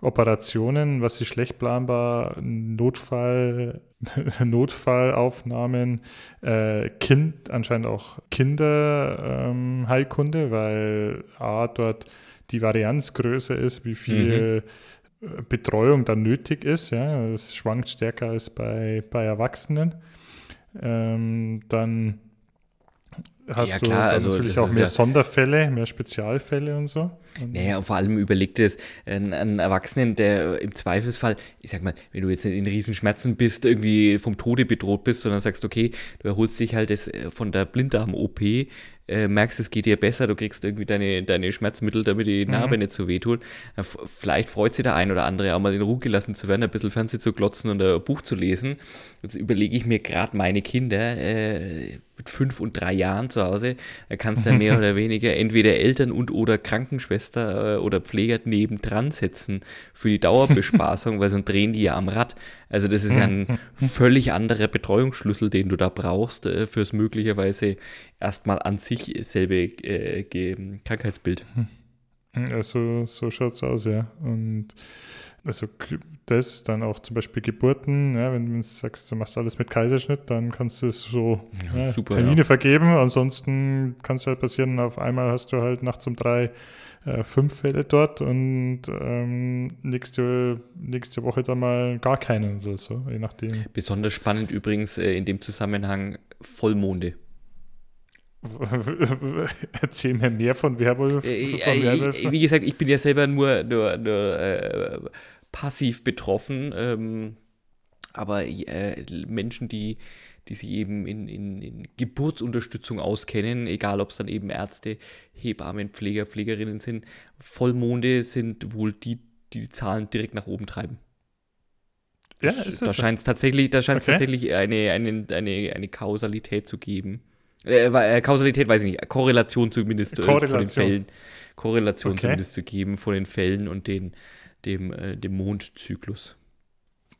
Operationen, was ist schlecht planbar, Notfall, (laughs) Notfallaufnahmen, äh, Kind, anscheinend auch Kinderheilkunde, ähm, weil A, dort die Varianz größer ist, wie viel mhm. Betreuung dann nötig ist. Ja, es schwankt stärker als bei, bei Erwachsenen. Ähm, dann hast ja, klar, du also natürlich auch mehr ja Sonderfälle, mehr Spezialfälle und so. Und naja, und vor allem überlegt es einen Erwachsenen, der im Zweifelsfall, ich sag mal, wenn du jetzt in Riesenschmerzen bist, irgendwie vom Tode bedroht bist, sondern sagst, okay, du erholst dich halt das, äh, von der Blinddarm-OP, äh, merkst, es geht dir besser, du kriegst irgendwie deine, deine Schmerzmittel, damit die Narbe mhm. nicht so wehtut. Vielleicht freut sich der ein oder andere auch mal in Ruhe gelassen zu werden, ein bisschen Fernsehen zu glotzen und ein Buch zu lesen. Jetzt überlege ich mir gerade meine Kinder äh, mit fünf und drei Jahren zu Hause, da kannst du mehr (laughs) oder weniger entweder Eltern und oder Krankenschwester äh, oder Pfleger nebendran setzen für die Dauerbespaßung, (laughs) weil sonst drehen die ja am Rad. Also das ist ja ein völlig anderer Betreuungsschlüssel, den du da brauchst, äh, fürs möglicherweise erstmal an sich selbe äh, Krankheitsbild. Also so schaut es aus, ja. Und also das, dann auch zum Beispiel Geburten, ja, wenn du sagst, du machst alles mit Kaiserschnitt, dann kannst du es so ja, ja, super, Termine vergeben. Ansonsten kann es halt passieren, auf einmal hast du halt nachts um drei äh, fünf Fälle dort und ähm, nächste, nächste Woche dann mal gar keinen oder so, je nachdem. Besonders spannend übrigens äh, in dem Zusammenhang Vollmonde. (laughs) Erzähl mir mehr von Werwolf. Äh, Werwolf. Wie gesagt, ich bin ja selber nur, nur, nur äh, passiv betroffen, ähm, aber äh, Menschen, die die sich eben in, in, in Geburtsunterstützung auskennen, egal ob es dann eben Ärzte, Hebammen, Pfleger, Pflegerinnen sind. Vollmonde sind wohl die, die die Zahlen direkt nach oben treiben. Ja, ist das da scheint es tatsächlich, da scheint okay. tatsächlich eine, eine, eine, eine Kausalität zu geben. Äh, äh, Kausalität weiß ich nicht, Korrelation zumindest äh, von den Fällen. Korrelation okay. zumindest zu geben von den Fällen und den, dem, äh, dem Mondzyklus.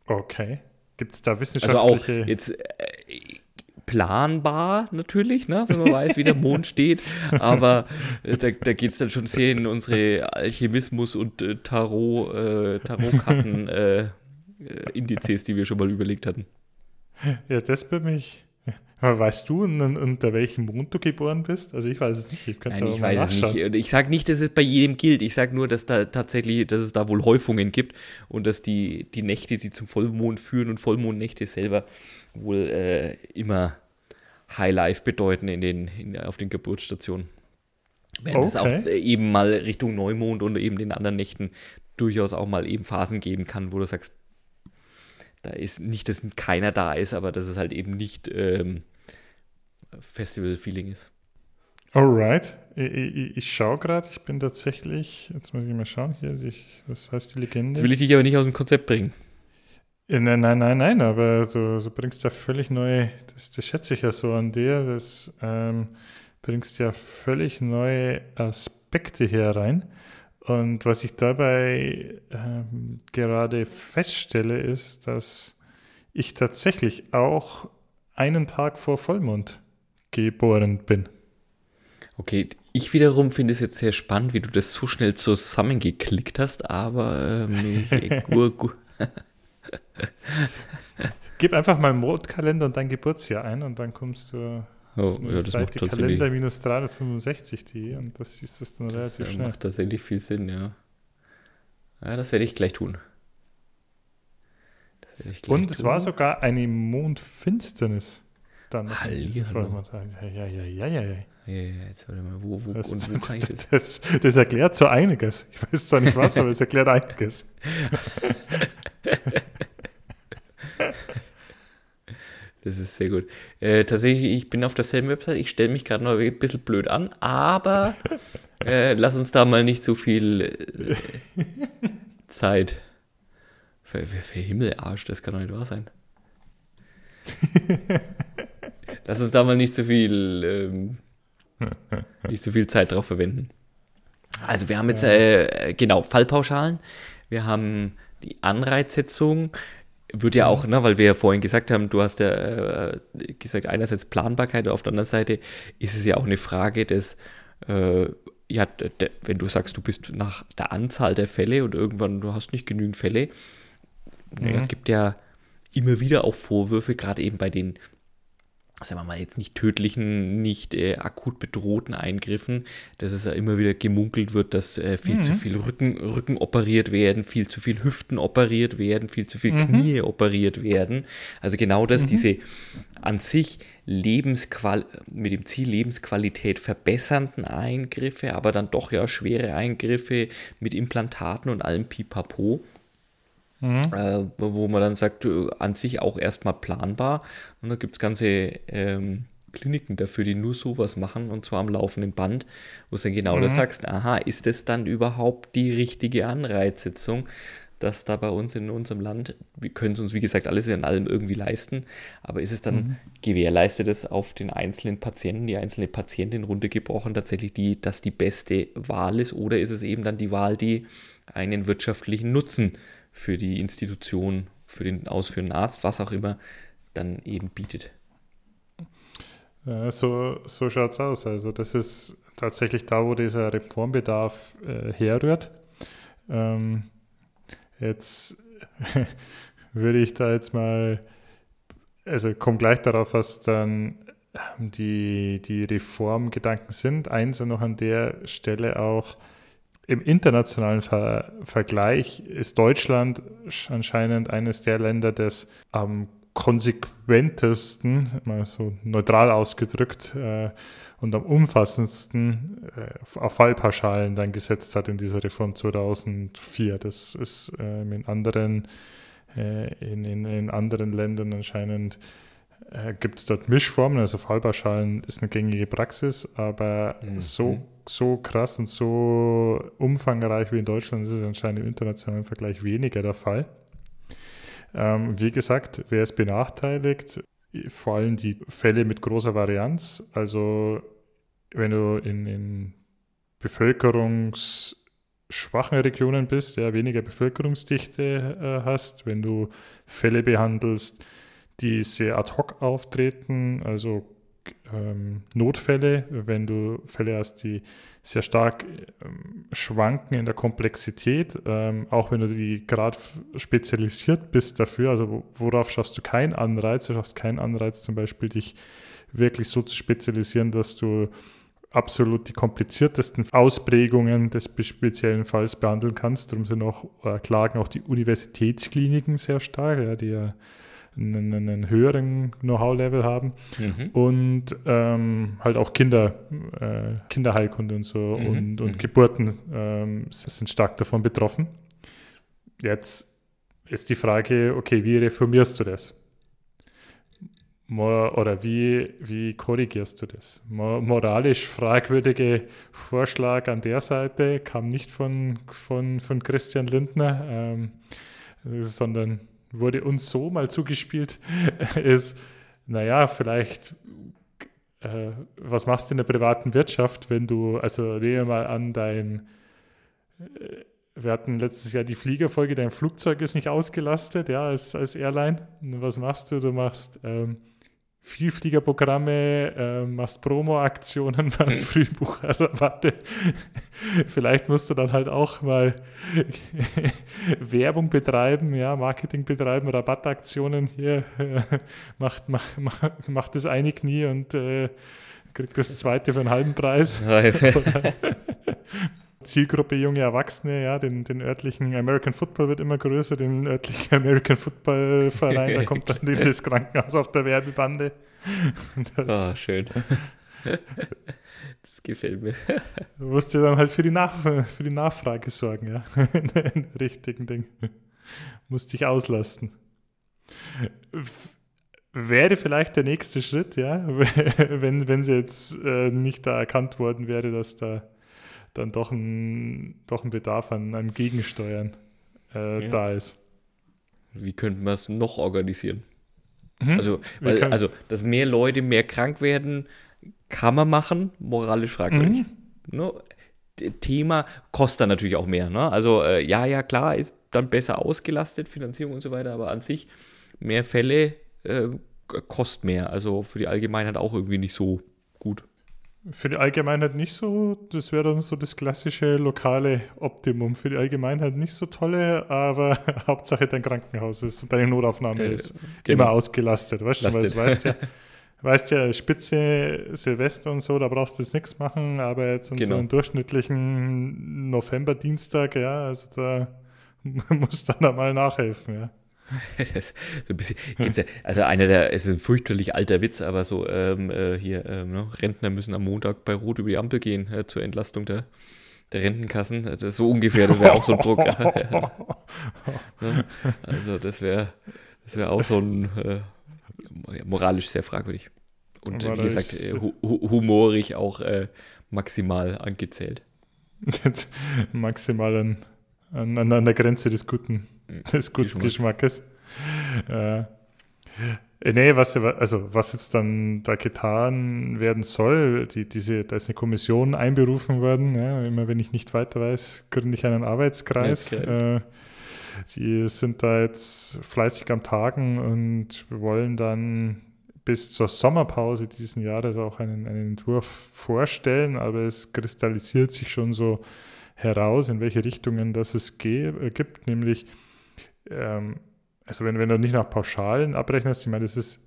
Okay. Gibt es da wissenschaftliche... Also auch jetzt äh, planbar natürlich, ne, wenn man weiß, wie der Mond steht, aber äh, da, da geht es dann schon sehr in unsere Alchemismus- und äh, Tarot, äh, Tarotkarten äh, die wir schon mal überlegt hatten. Ja, das bin ich weißt du, unter welchem Mond du geboren bist? Also ich weiß es nicht. Ich Nein, ich weiß es nicht. Ich sage nicht, dass es bei jedem gilt. Ich sage nur, dass da tatsächlich, dass es da wohl Häufungen gibt und dass die, die Nächte, die zum Vollmond führen und Vollmondnächte selber wohl äh, immer High Life bedeuten in den, in, auf den Geburtsstationen. Während okay. es auch äh, eben mal Richtung Neumond und eben den anderen Nächten durchaus auch mal eben Phasen geben kann, wo du sagst, da ist nicht, dass keiner da ist, aber dass es halt eben nicht ähm, Festival-Feeling ist. Alright. Ich, ich, schaue gerade, ich bin tatsächlich, jetzt muss ich mal schauen hier, ich, was heißt die Legende? Jetzt will ich dich aber nicht aus dem Konzept bringen. Nein, nein, nein, nein, aber du, du bringst ja völlig neue, das, das schätze ich ja so an dir, das ähm, bringst ja völlig neue Aspekte hier rein. Und was ich dabei ähm, gerade feststelle, ist, dass ich tatsächlich auch einen Tag vor Vollmond geboren bin. Okay, ich wiederum finde es jetzt sehr spannend, wie du das so schnell zusammengeklickt hast, aber ähm, (laughs) Gib einfach mal Mondkalender und dein Geburtsjahr ein und dann kommst du oh, ja, das Seite macht Kalender minus 365 die und das ist das dann das relativ das schnell. macht tatsächlich viel Sinn, ja. Ja, das werde ich gleich tun. Ich gleich und es war sogar eine Mondfinsternis dann noch Hallihallo. Ja, ja, ja, ja, ja. ja. Ja, jetzt warte mal, wo, wo, das, und wo kann ich das? das? Das erklärt so einiges. Ich weiß zwar nicht was, aber es erklärt einiges. (laughs) Das ist sehr gut. Äh, tatsächlich, ich bin auf derselben Website. Ich stelle mich gerade noch ein bisschen blöd an, aber (laughs) äh, lass uns da mal nicht so viel äh, Zeit. Für, für, für Himmel, Arsch, das kann doch nicht wahr sein. (laughs) Lass uns da mal nicht zu viel, ähm, (laughs) nicht zu viel Zeit drauf verwenden. Also wir haben jetzt, äh, genau, Fallpauschalen. Wir haben die Anreizsetzung wird ja auch, ne, weil wir ja vorhin gesagt haben, du hast ja äh, gesagt, einerseits Planbarkeit, auf der anderen Seite ist es ja auch eine Frage des, äh, ja, wenn du sagst, du bist nach der Anzahl der Fälle und irgendwann du hast nicht genügend Fälle, mhm. naja, gibt ja immer wieder auch Vorwürfe, gerade eben bei den sagen wir mal, jetzt nicht tödlichen, nicht äh, akut bedrohten Eingriffen, dass es ja immer wieder gemunkelt wird, dass äh, viel mhm. zu viel Rücken, Rücken operiert werden, viel zu viel Hüften operiert werden, viel zu viel mhm. Knie operiert werden. Also genau das, mhm. diese an sich Lebensqual mit dem Ziel Lebensqualität verbessernden Eingriffe, aber dann doch ja schwere Eingriffe mit Implantaten und allem Pipapo Mhm. Äh, wo man dann sagt, äh, an sich auch erstmal planbar. Und da gibt es ganze ähm, Kliniken dafür, die nur sowas machen und zwar am laufenden Band, wo du dann genau mhm. das sagst, aha, ist das dann überhaupt die richtige Anreizsetzung, dass da bei uns in unserem Land, wir können es uns wie gesagt alles in allem irgendwie leisten, aber ist es dann mhm. gewährleistet, dass auf den einzelnen Patienten, die einzelne Patientin runtergebrochen tatsächlich die, dass die beste Wahl ist oder ist es eben dann die Wahl, die einen wirtschaftlichen Nutzen für die Institution, für den ausführenden Arzt, was auch immer, dann eben bietet. So so schaut es aus. Also das ist tatsächlich da, wo dieser Reformbedarf äh, herrührt. Ähm, jetzt (laughs) würde ich da jetzt mal, also komme gleich darauf, was dann die, die Reformgedanken sind. Eins noch an der Stelle auch, im internationalen Ver Vergleich ist Deutschland anscheinend eines der Länder, das am konsequentesten, mal so neutral ausgedrückt, äh, und am umfassendsten äh, auf Fallpauschalen dann gesetzt hat in dieser Reform 2004. Das ist äh, in anderen äh, in, in, in anderen Ländern anscheinend äh, gibt es dort Mischformen, also Fallpauschalen ist eine gängige Praxis, aber mhm. so, so krass und so umfangreich wie in Deutschland ist es anscheinend im internationalen Vergleich weniger der Fall. Ähm, wie gesagt, wer ist benachteiligt? Vor allem die Fälle mit großer Varianz. Also wenn du in, in bevölkerungsschwachen Regionen bist, ja, weniger Bevölkerungsdichte äh, hast, wenn du Fälle behandelst, die sehr ad hoc auftreten, also ähm, Notfälle, wenn du Fälle hast, die sehr stark ähm, schwanken in der Komplexität, ähm, auch wenn du die gerade spezialisiert bist dafür, also worauf schaffst du keinen Anreiz, du schaffst keinen Anreiz zum Beispiel, dich wirklich so zu spezialisieren, dass du absolut die kompliziertesten Ausprägungen des speziellen Falls behandeln kannst. Darum sind auch, äh, klagen auch die Universitätskliniken sehr stark, ja, die ja einen, einen höheren Know-how-Level haben mhm. und ähm, halt auch Kinder, äh, Kinderheilkunde und so mhm. und, und mhm. Geburten ähm, sind stark davon betroffen. Jetzt ist die Frage, okay, wie reformierst du das? Oder wie, wie korrigierst du das? Moralisch fragwürdige Vorschlag an der Seite kam nicht von, von, von Christian Lindner, ähm, sondern wurde uns so mal zugespielt, (laughs) ist, naja, vielleicht, äh, was machst du in der privaten Wirtschaft, wenn du, also nehme mal an, dein, äh, wir hatten letztes Jahr die Fliegerfolge, dein Flugzeug ist nicht ausgelastet, ja, als, als Airline. Was machst du? Du machst ähm, Vielfliegerprogramme, äh, machst Promo-Aktionen, (laughs) machst mhm. Frühbucherrabatte. Vielleicht musst du dann halt auch mal (laughs) Werbung betreiben, ja, Marketing betreiben, Rabattaktionen hier, äh, (laughs) macht, macht, macht, macht das eine Knie und äh, kriegt das zweite für einen halben Preis. Zielgruppe junge Erwachsene, ja, den, den örtlichen American Football wird immer größer, den örtlichen (laughs) American Football Verein, da kommt dann (laughs) das Krankenhaus auf der Werbebande. Das, oh, schön. Das gefällt mir. Du musst ja dann halt für die, Nach für die Nachfrage sorgen, ja. (laughs) Ein richtigen Ding. Musst dich auslasten. Wäre vielleicht der nächste Schritt, ja, wenn, wenn sie jetzt äh, nicht da erkannt worden wäre, dass da dann doch ein, doch ein Bedarf an, an Gegensteuern äh, ja. da ist. Wie könnten wir es noch organisieren? Mhm. Also, weil, also, dass mehr Leute mehr krank werden, kann man machen, moralisch fragwürdig. Mhm. Ne? Thema kostet dann natürlich auch mehr. Ne? Also, äh, ja, ja, klar, ist dann besser ausgelastet, Finanzierung und so weiter, aber an sich mehr Fälle äh, kostet mehr. Also für die Allgemeinheit auch irgendwie nicht so gut. Für die Allgemeinheit nicht so, das wäre dann so das klassische lokale Optimum. Für die Allgemeinheit nicht so tolle, aber (laughs) Hauptsache dein Krankenhaus ist, deine Notaufnahme äh, ist genau. immer ausgelastet. Weißt du, weil weißt ja, (laughs) weißt ja, Spitze Silvester und so, da brauchst du jetzt nichts machen, aber jetzt an genau. so einem durchschnittlichen November-Dienstag, ja, also da (laughs) muss dann einmal nachhelfen, ja. (laughs) so ein bisschen, gibt's ja, also einer der, es ist ein fürchterlich alter Witz, aber so ähm, äh, hier, ähm, ne, Rentner müssen am Montag bei Rot über die Ampel gehen äh, zur Entlastung der, der Rentenkassen. Das ist so ungefähr, das wäre auch so ein Druck. (laughs) also das wäre das wäre auch so ein äh, moralisch sehr fragwürdig. Und wie gesagt, äh, hu humorig auch äh, maximal angezählt. (laughs) maximal an, an, an der Grenze des Guten des guten Geschmackes. Äh, äh, nee, was, also was jetzt dann da getan werden soll, die, diese, da ist eine Kommission einberufen worden. Ja, immer wenn ich nicht weiter weiß, gründe ich einen Arbeitskreis. Äh, die sind da jetzt fleißig am Tagen und wollen dann bis zur Sommerpause diesen Jahres auch einen, einen Entwurf vorstellen, aber es kristallisiert sich schon so heraus, in welche Richtungen das es äh, gibt, nämlich ähm, also wenn, wenn du nicht nach Pauschalen abrechnest, ich meine, das ist,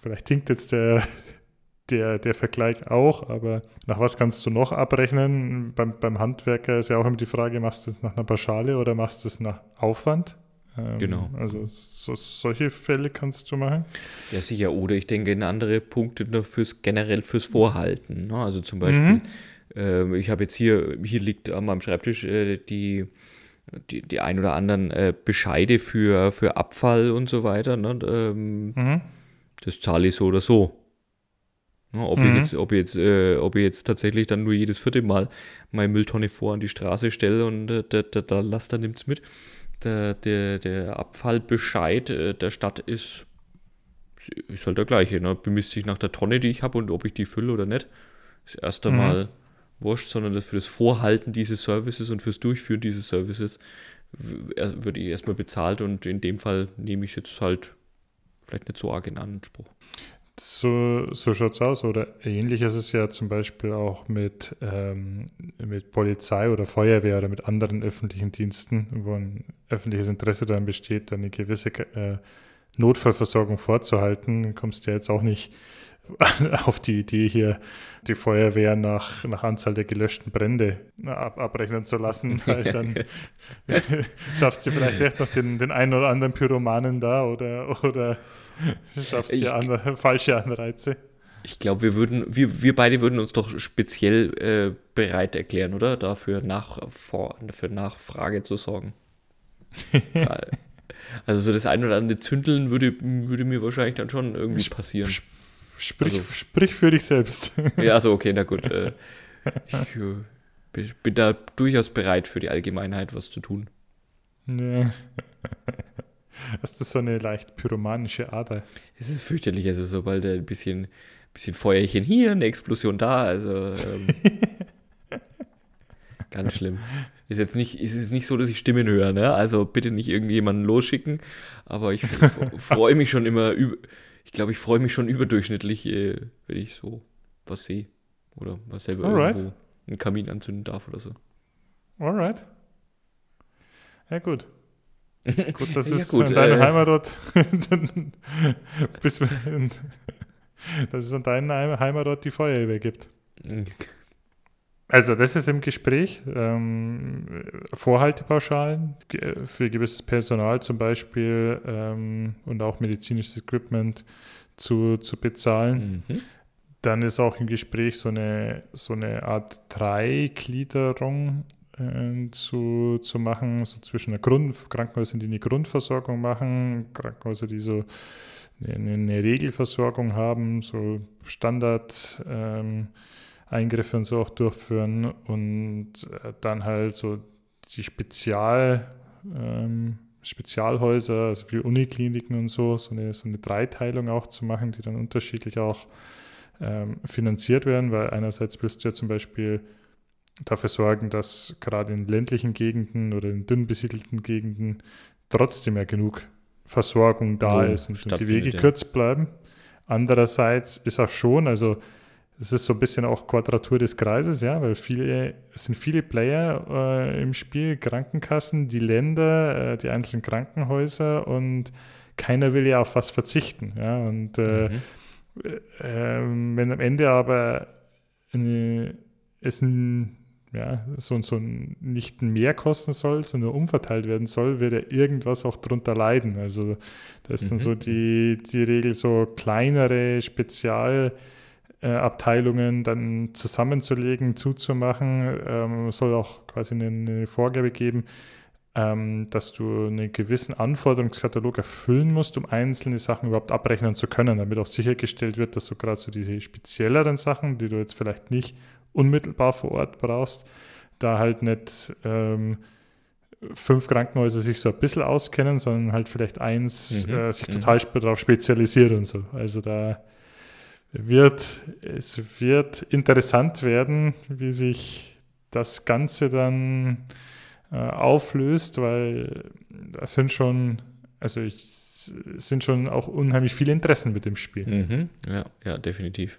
vielleicht hinkt jetzt der, (laughs) der, der Vergleich auch, aber nach was kannst du noch abrechnen? Beim, beim Handwerker ist ja auch immer die Frage, machst du es nach einer Pauschale oder machst du es nach Aufwand? Ähm, genau. Also so, solche Fälle kannst du machen. Ja, sicher. Oder ich denke in andere Punkte nur fürs generell fürs Vorhalten. Ne? Also zum Beispiel, mhm. äh, ich habe jetzt hier, hier liegt an meinem Schreibtisch äh, die die, die ein oder anderen äh, Bescheide für, für Abfall und so weiter. Ne? Ähm, mhm. Das zahle ich so oder so. Ja, ob, mhm. ich jetzt, ob, ich jetzt, äh, ob ich jetzt tatsächlich dann nur jedes vierte Mal meine Mülltonne vor an die Straße stelle und äh, der, der, der Laster nimmt es mit. Der, der, der Abfallbescheid äh, der Stadt ist, ist halt der gleiche. Ne? Bemisst sich nach der Tonne, die ich habe und ob ich die fülle oder nicht. Das erste mhm. Mal wurscht, sondern für das Vorhalten dieses Services und fürs Durchführen dieses Services würde ich erstmal bezahlt und in dem Fall nehme ich jetzt halt vielleicht nicht so arg in Anspruch. So, so schaut es aus. Oder ähnlich ist es ja zum Beispiel auch mit, ähm, mit Polizei oder Feuerwehr oder mit anderen öffentlichen Diensten, wo ein öffentliches Interesse daran besteht, eine gewisse äh, Notfallversorgung vorzuhalten. Dann kommst du ja jetzt auch nicht (laughs) auf die Idee, hier die Feuerwehr nach, nach Anzahl der gelöschten Brände ab, abrechnen zu lassen, (laughs) weil dann (laughs) schaffst du vielleicht echt noch den, den einen oder anderen Pyromanen da oder, oder schaffst du andere, falsche Anreize. Ich glaube, wir würden, wir, wir beide würden uns doch speziell äh, bereit erklären, oder? Dafür nach, vor, für Nachfrage zu sorgen. also so das ein oder andere Zündeln würde, würde mir wahrscheinlich dann schon irgendwie passieren. Sprich, also, sprich für dich selbst. (laughs) Ja, also okay, na gut. Äh, ich äh, bin da durchaus bereit für die Allgemeinheit was zu tun. Ja. (laughs) Hast du so eine leicht pyromanische Ader? Es ist fürchterlich, also sobald ein bisschen, bisschen Feuerchen hier, eine Explosion da, also ähm, (laughs) ganz schlimm. Ist jetzt nicht, ist jetzt nicht so, dass ich Stimmen höre, ne? Also bitte nicht irgendjemanden losschicken, aber ich freue mich schon immer über ich glaube, ich freue mich schon überdurchschnittlich, äh, wenn ich so was sehe. Oder was selber Alright. irgendwo einen Kamin anzünden darf oder so. Alright. Ja, gut. (laughs) Gut, das ja, ist gut, deine äh, Heimatort. (laughs) (laughs) dass es an deinen Heimatort die Feuerwehr gibt. Also das ist im Gespräch. Ähm, Vorhaltepauschalen für gewisses Personal zum Beispiel ähm, und auch medizinisches Equipment zu, zu bezahlen. Mhm. Dann ist auch im Gespräch so eine, so eine Art Dreigliederung äh, zu, zu machen, so zwischen der Grund, Krankenhäusern, die eine Grundversorgung machen, Krankenhäuser, die so eine, eine Regelversorgung haben, so Standard. Ähm, Eingriffe und so auch durchführen und äh, dann halt so die Spezial, ähm, Spezialhäuser, also wie Unikliniken und so, so eine, so eine Dreiteilung auch zu machen, die dann unterschiedlich auch ähm, finanziert werden, weil einerseits willst du ja zum Beispiel dafür sorgen, dass gerade in ländlichen Gegenden oder in dünn besiedelten Gegenden trotzdem ja genug Versorgung da So ist und die Wege ja. kurz bleiben. Andererseits ist auch schon, also es ist so ein bisschen auch Quadratur des Kreises, ja, weil viele, es sind viele Player äh, im Spiel, Krankenkassen, die Länder, äh, die einzelnen Krankenhäuser und keiner will ja auf was verzichten, ja, und äh, Mhm. ähm, wenn am Ende aber es ein, ja, so, so ein, nicht Mehr kosten soll, sondern umverteilt werden soll, wird ja irgendwas auch drunter leiden. Also da ist dann Mhm. so die, die Regel, so kleinere Spezialabteilungen dann zusammenzulegen, zuzumachen, ähm, soll auch quasi eine, eine Vorgabe geben, ähm, dass du einen gewissen Anforderungskatalog erfüllen musst, um einzelne Sachen überhaupt abrechnen zu können, damit auch sichergestellt wird, dass du gerade so diese spezielleren Sachen, die du jetzt vielleicht nicht unmittelbar vor Ort brauchst, da halt nicht ähm, fünf Krankenhäuser sich so ein bisschen auskennen, sondern halt vielleicht eins Mhm, äh, sich mhm. total darauf spezialisiert und so. Also da wird es wird interessant werden, wie sich das Ganze dann äh, auflöst, weil das sind schon, also ich, sind schon auch unheimlich viele Interessen mit dem Spiel. Mhm. Ja, ja, definitiv.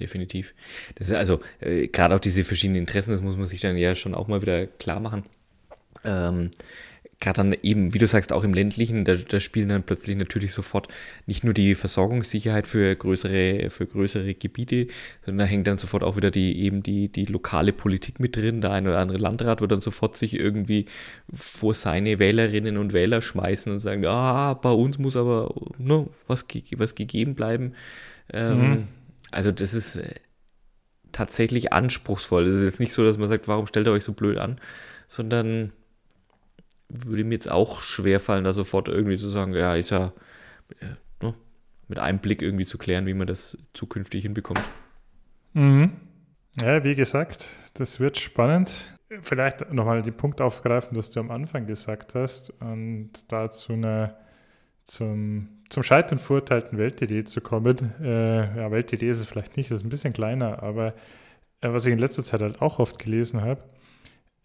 Definitiv. Das ist also, äh, gerade auch diese verschiedenen Interessen, das muss man sich dann ja schon auch mal wieder klar machen. Ähm, gerade dann eben, wie du sagst, auch im ländlichen, da, da spielen dann plötzlich natürlich sofort nicht nur die Versorgungssicherheit für größere, für größere Gebiete, sondern da hängt dann sofort auch wieder die eben die, die lokale Politik mit drin. Der ein oder andere Landrat wird dann sofort sich irgendwie vor seine Wählerinnen und Wähler schmeißen und sagen, ah, bei uns muss aber ne, was, was gegeben bleiben. Ähm, Mhm. Also das ist äh, tatsächlich anspruchsvoll. Es ist jetzt nicht so, dass man sagt, warum stellt ihr euch so blöd an, sondern würde mir jetzt auch schwerfallen, da sofort irgendwie zu sagen, ja, ist ja äh, ne, mit einem Blick irgendwie zu klären, wie man das zukünftig hinbekommt. Mhm. Ja, wie gesagt, das wird spannend. Vielleicht nochmal den Punkt aufgreifen, was du am Anfang gesagt hast und dazu eine, zum, zum Scheitern verurteilten Weltidee zu kommen. Äh, ja, Weltidee ist es vielleicht nicht, das ist ein bisschen kleiner, aber äh, was ich in letzter Zeit halt auch oft gelesen habe,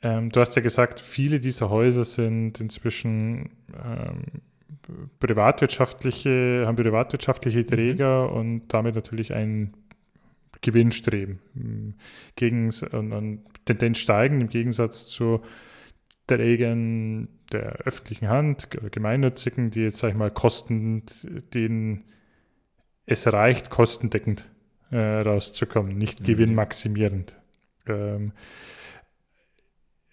ähm, du hast ja gesagt, viele dieser Häuser sind inzwischen ähm, privatwirtschaftliche, haben privatwirtschaftliche Träger und damit natürlich ein Gewinnstreben. Im Gegens und, und Tendenz steigend im Gegensatz zu Trägern der öffentlichen Hand, oder gemeinnützigen, die jetzt, sag ich mal, Kosten, denen es reicht, kostendeckend äh, rauszukommen, nicht Mhm. gewinnmaximierend. Ähm,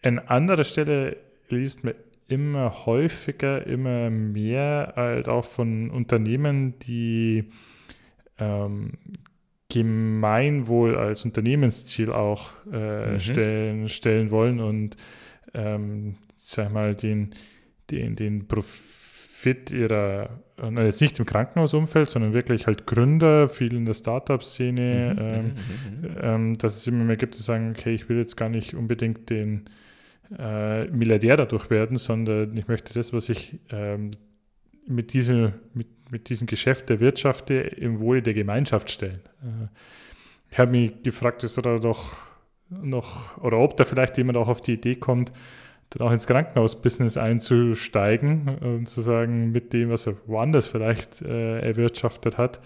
an anderer Stelle liest man immer häufiger, immer mehr halt auch von Unternehmen, die ähm, Gemeinwohl als Unternehmensziel auch äh, Mhm. stellen, stellen wollen und ähm, sag mal den, den, den Profit ihrer, äh, jetzt nicht im Krankenhausumfeld, sondern wirklich halt Gründer, viel in der Startup-Szene, Mhm, ähm, mhm, mhm, ähm, dass es immer mehr gibt, die sagen, okay, ich will jetzt gar nicht unbedingt den äh, Milliardär dadurch werden, sondern ich möchte das, was ich ähm, mit, diese, mit, mit diesem Geschäft der Wirtschaft im Wohle der Gemeinschaft stellen. Äh, ich habe mich gefragt, ist da doch noch, oder ob da vielleicht jemand auch auf die Idee kommt, dann auch ins Krankenhausbusiness einzusteigen und zu sagen, mit dem, was er woanders vielleicht äh, erwirtschaftet hat,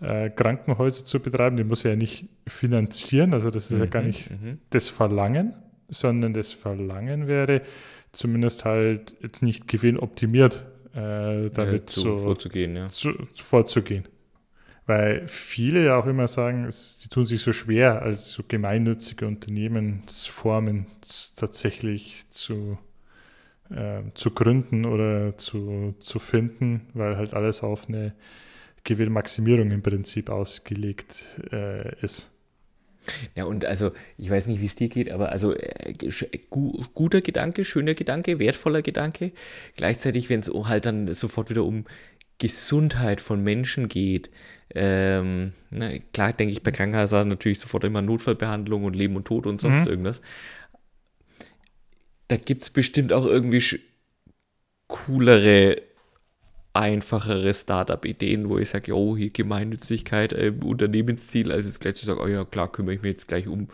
äh, Krankenhäuser zu betreiben, den muss er ja nicht finanzieren, also das ist ja gar Mhm, nicht mhm. das Verlangen, sondern das Verlangen wäre zumindest halt jetzt nicht gewinnoptimiert äh, damit Äh, zu, so vorzugehen, ja. zu, vorzugehen. Weil viele ja auch immer sagen, es, die tun sich so schwer, als so gemeinnützige Unternehmensformen tatsächlich zu, äh, zu gründen oder zu, zu finden, weil halt alles auf eine Gewinnmaximierung im Prinzip ausgelegt äh, ist. Ja, und also, ich weiß nicht, wie es dir geht, aber also äh, sch- gu guter Gedanke, schöner Gedanke, wertvoller Gedanke. Gleichzeitig, wenn es halt dann sofort wieder um Gesundheit von Menschen geht, ähm, na, klar denke ich bei Krankenhäusern natürlich sofort immer Notfallbehandlung und Leben und Tod und sonst Mhm. irgendwas. Da gibt es bestimmt auch irgendwie coolere einfachere Startup-Ideen, wo ich sage, oh, hier Gemeinnützigkeit, äh, Unternehmensziel, als jetzt gleich zu sagen, oh ja, klar, kümmere ich mich jetzt gleich um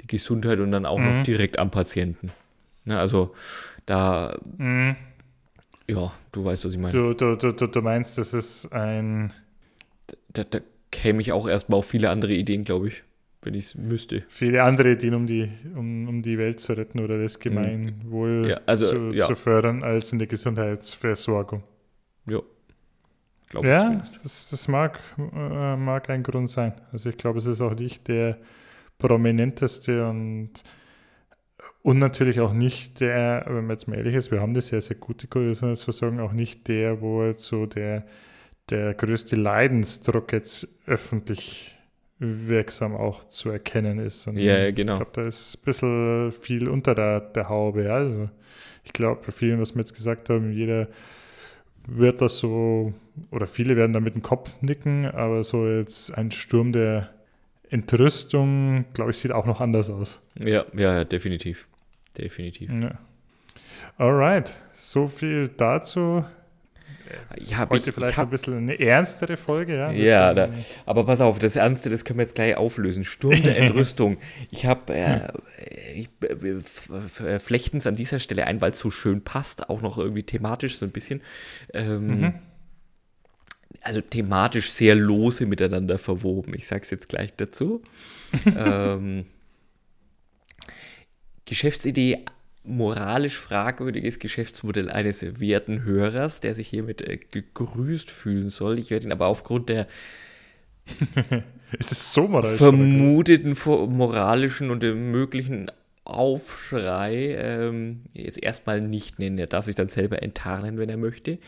die Gesundheit und dann auch mhm. noch direkt am Patienten. Ne, also da, mhm. ja, du weißt, was ich meine. So, du, du, du meinst, das ist ein... Da, da käme ich auch erstmal auf viele andere Ideen, glaube ich, wenn ich es müsste. Viele andere Ideen, um die, um, um die Welt zu retten oder das Gemeinwohl ja, also, zu, ja. zu fördern, als in der Gesundheitsversorgung. Ja. Glaube ja, das, das mag, äh, mag ein Grund sein. Also ich glaube, es ist auch nicht der prominenteste und, und natürlich auch nicht der, wenn man jetzt mal ehrlich ist, wir haben eine sehr, sehr gute Gesundheitsversorgung, auch nicht der, wo jetzt so der, der größte Leidensdruck jetzt öffentlich wirksam auch zu erkennen ist. Und ja, genau. Ich glaube, da ist ein bisschen viel unter der, der Haube. Also ich glaube, bei vielen, was wir jetzt gesagt haben, jeder wird das so, oder viele werden da mit dem Kopf nicken, aber so jetzt ein Sturm der Entrüstung, glaube ich, sieht auch noch anders aus. Ja, ja, definitiv. Definitiv. Ja. Alright, so viel dazu. Ja, Heute ich, vielleicht ich hab, ein bisschen eine ernstere Folge, ja? Ja, da, aber pass auf, das Ernste, das können wir jetzt gleich auflösen. Sturm der (laughs) Entrüstung. ich habe äh, ich, äh, flechten es an dieser Stelle ein, weil es so schön passt, auch noch irgendwie thematisch so ein bisschen. Ähm, mhm. Also thematisch sehr lose miteinander verwoben. Ich sage es jetzt gleich dazu. (laughs) ähm, Geschäftsidee moralisch fragwürdiges Geschäftsmodell eines werten Hörers, der sich hiermit äh, gegrüßt fühlen soll. Ich werde ihn aber aufgrund der (laughs) so moralisch? vermuteten moralischen und möglichen Aufschrei ähm, jetzt erstmal nicht nennen. Er darf sich dann selber enttarnen, wenn er möchte.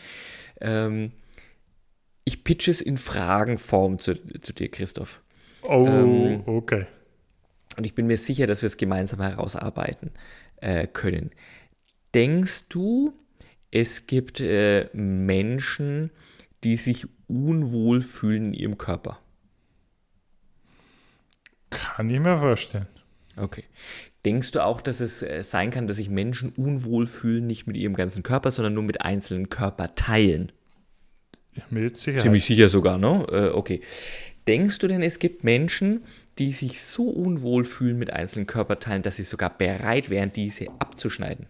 Ähm, ich pitche es in Fragenform zu, zu dir, Christoph. Oh, ähm, okay. Und ich bin mir sicher, dass wir es gemeinsam herausarbeiten äh, können. Denkst du, es gibt äh, Menschen, die sich unwohl fühlen in ihrem Körper? Kann ich mir vorstellen. Okay. Denkst du auch, dass es äh, sein kann, dass sich Menschen unwohl fühlen, nicht mit ihrem ganzen Körper, sondern nur mit einzelnen Körperteilen? Mit Sicherheit. Ziemlich sicher sogar, ne? Äh, okay. Denkst du denn, es gibt Menschen, die sich so unwohl fühlen mit einzelnen Körperteilen, dass sie sogar bereit wären, diese abzuschneiden?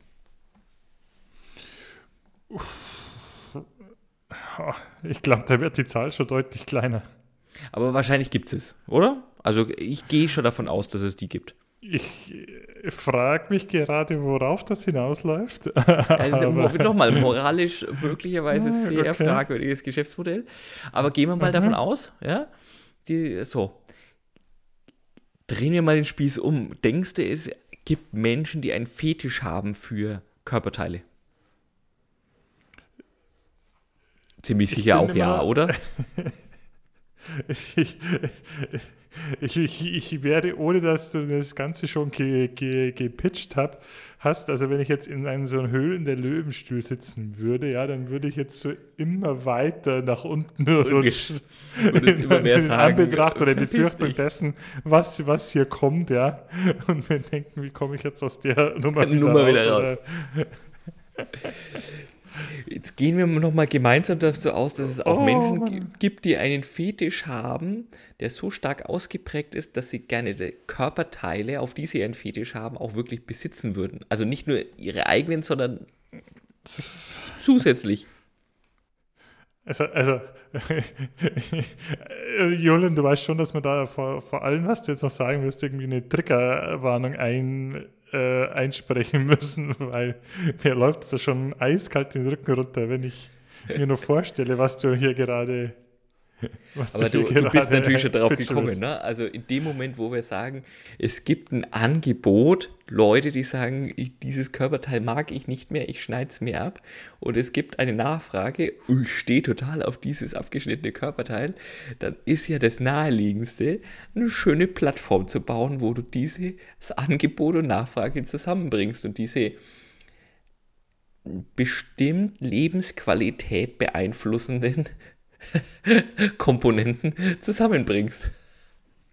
Ich glaube, da wird die Zahl schon deutlich kleiner. Aber wahrscheinlich gibt es, oder? Also ich gehe schon davon aus, dass es die gibt. Ich frage mich gerade, worauf das hinausläuft. (laughs) Also, Nochmal, moralisch möglicherweise (laughs) sehr okay. fragwürdiges Geschäftsmodell. Aber gehen wir mal mhm. davon aus, ja, die, so, drehen wir mal den Spieß um. Denkst du, es gibt Menschen, die einen Fetisch haben für Körperteile? Ziemlich sicher auch ja, oder? (laughs) ich, ich, ich, werde, ohne dass du das Ganze schon ge, ge, gepitcht hab, hast, also wenn ich jetzt in einem so einem Höhlen der Löwenstuhl sitzen würde, ja, dann würde ich jetzt so immer weiter nach unten rutschen. Und immer mehr sagen. In Anbetracht oder in Befürchtung dessen, was, was hier kommt, ja. Und wir denken, wie komme ich jetzt aus der Nummer wieder Nummer raus? Wieder raus. (laughs) Jetzt gehen wir nochmal gemeinsam dazu aus, dass es auch oh, Menschen Mann. gibt, die einen Fetisch haben, der so stark ausgeprägt ist, dass sie gerne die Körperteile, auf die sie einen Fetisch haben, auch wirklich besitzen würden. Also nicht nur ihre eigenen, sondern (laughs) zusätzlich. Also, also (laughs) Julian, du weißt schon, dass man da vor, vor allem, was du jetzt noch sagen wirst, irgendwie eine Triggerwarnung ein, äh, einsprechen (laughs) müssen, weil mir läuft es ja schon eiskalt den Rücken runter, wenn ich mir nur vorstelle, was du hier gerade (laughs) aber du, du, bist natürlich schon darauf (laughs) gekommen, ne? Also in dem Moment, wo wir sagen, es gibt ein Angebot, Leute, die sagen, ich, dieses Körperteil mag ich nicht mehr, ich schneide es mir ab. Und es gibt eine Nachfrage, ich stehe total auf dieses abgeschnittene Körperteil, dann ist ja das Naheliegendste, eine schöne Plattform zu bauen, wo du dieses Angebot und Nachfrage zusammenbringst und diese bestimmt Lebensqualität beeinflussenden (laughs) Komponenten zusammenbringst.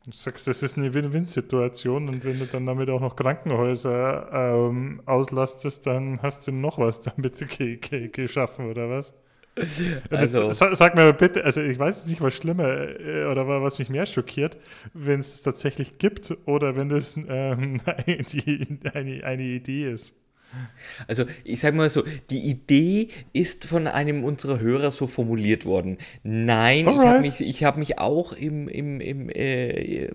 Du sagst, das ist eine Win-Win-Situation und wenn du dann damit auch noch Krankenhäuser ähm, auslastest, dann hast du noch was damit (laughs) ge ge geschaffen, oder was? Also, sag, sag, mir bitte, also ich weiß nicht, was schlimmer äh, oder was mich mehr schockiert, wenn es tatsächlich gibt oder wenn das ähm, (laughs) die, eine, eine Idee ist. Also ich sage mal so, die Idee ist von einem unserer Hörer so formuliert worden. Nein, Alright. ich habe mich, hab mich auch im, im, im äh,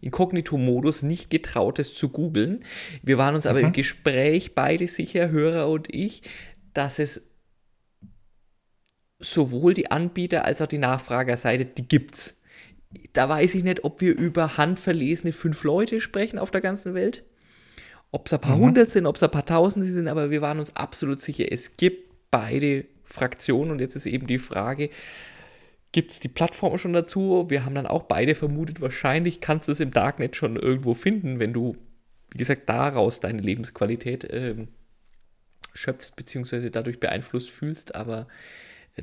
Inkognito-Modus nicht getraut, es zu googeln. Wir waren uns mhm. aber im mhm. Gespräch, beide sicher, Hörer und ich, dass es sowohl die Anbieter als auch die Nachfragerseite, die gibt's. Da weiß ich nicht, ob wir über handverlesene fünf Leute sprechen auf der ganzen Welt ob es ein paar mhm. hundert sind, ob es ein paar tausend sind, aber wir waren uns absolut sicher, es gibt beide Fraktionen und jetzt ist eben die Frage, gibt es die Plattform schon dazu? Wir haben dann auch beide vermutet, wahrscheinlich kannst du es im Darknet schon irgendwo finden, wenn du, wie gesagt, daraus deine Lebensqualität ähm, schöpfst, beziehungsweise dadurch beeinflusst fühlst, aber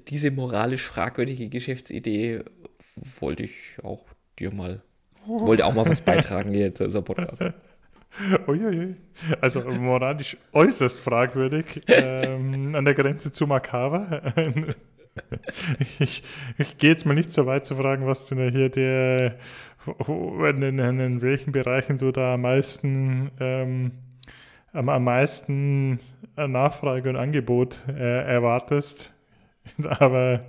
diese moralisch fragwürdige Geschäftsidee wollte ich auch dir mal, wollte auch mal was (laughs) beitragen hier zu unserem Podcast. Uiuiui. Also moralisch äußerst fragwürdig, ähm, an der Grenze zu makaber. ich, ich gehe jetzt mal nicht so weit zu fragen, was denn hier der, in, in, in welchen Bereichen du da am meisten, ähm, am, am meisten Nachfrage und Angebot äh, erwartest. (laughs) Aber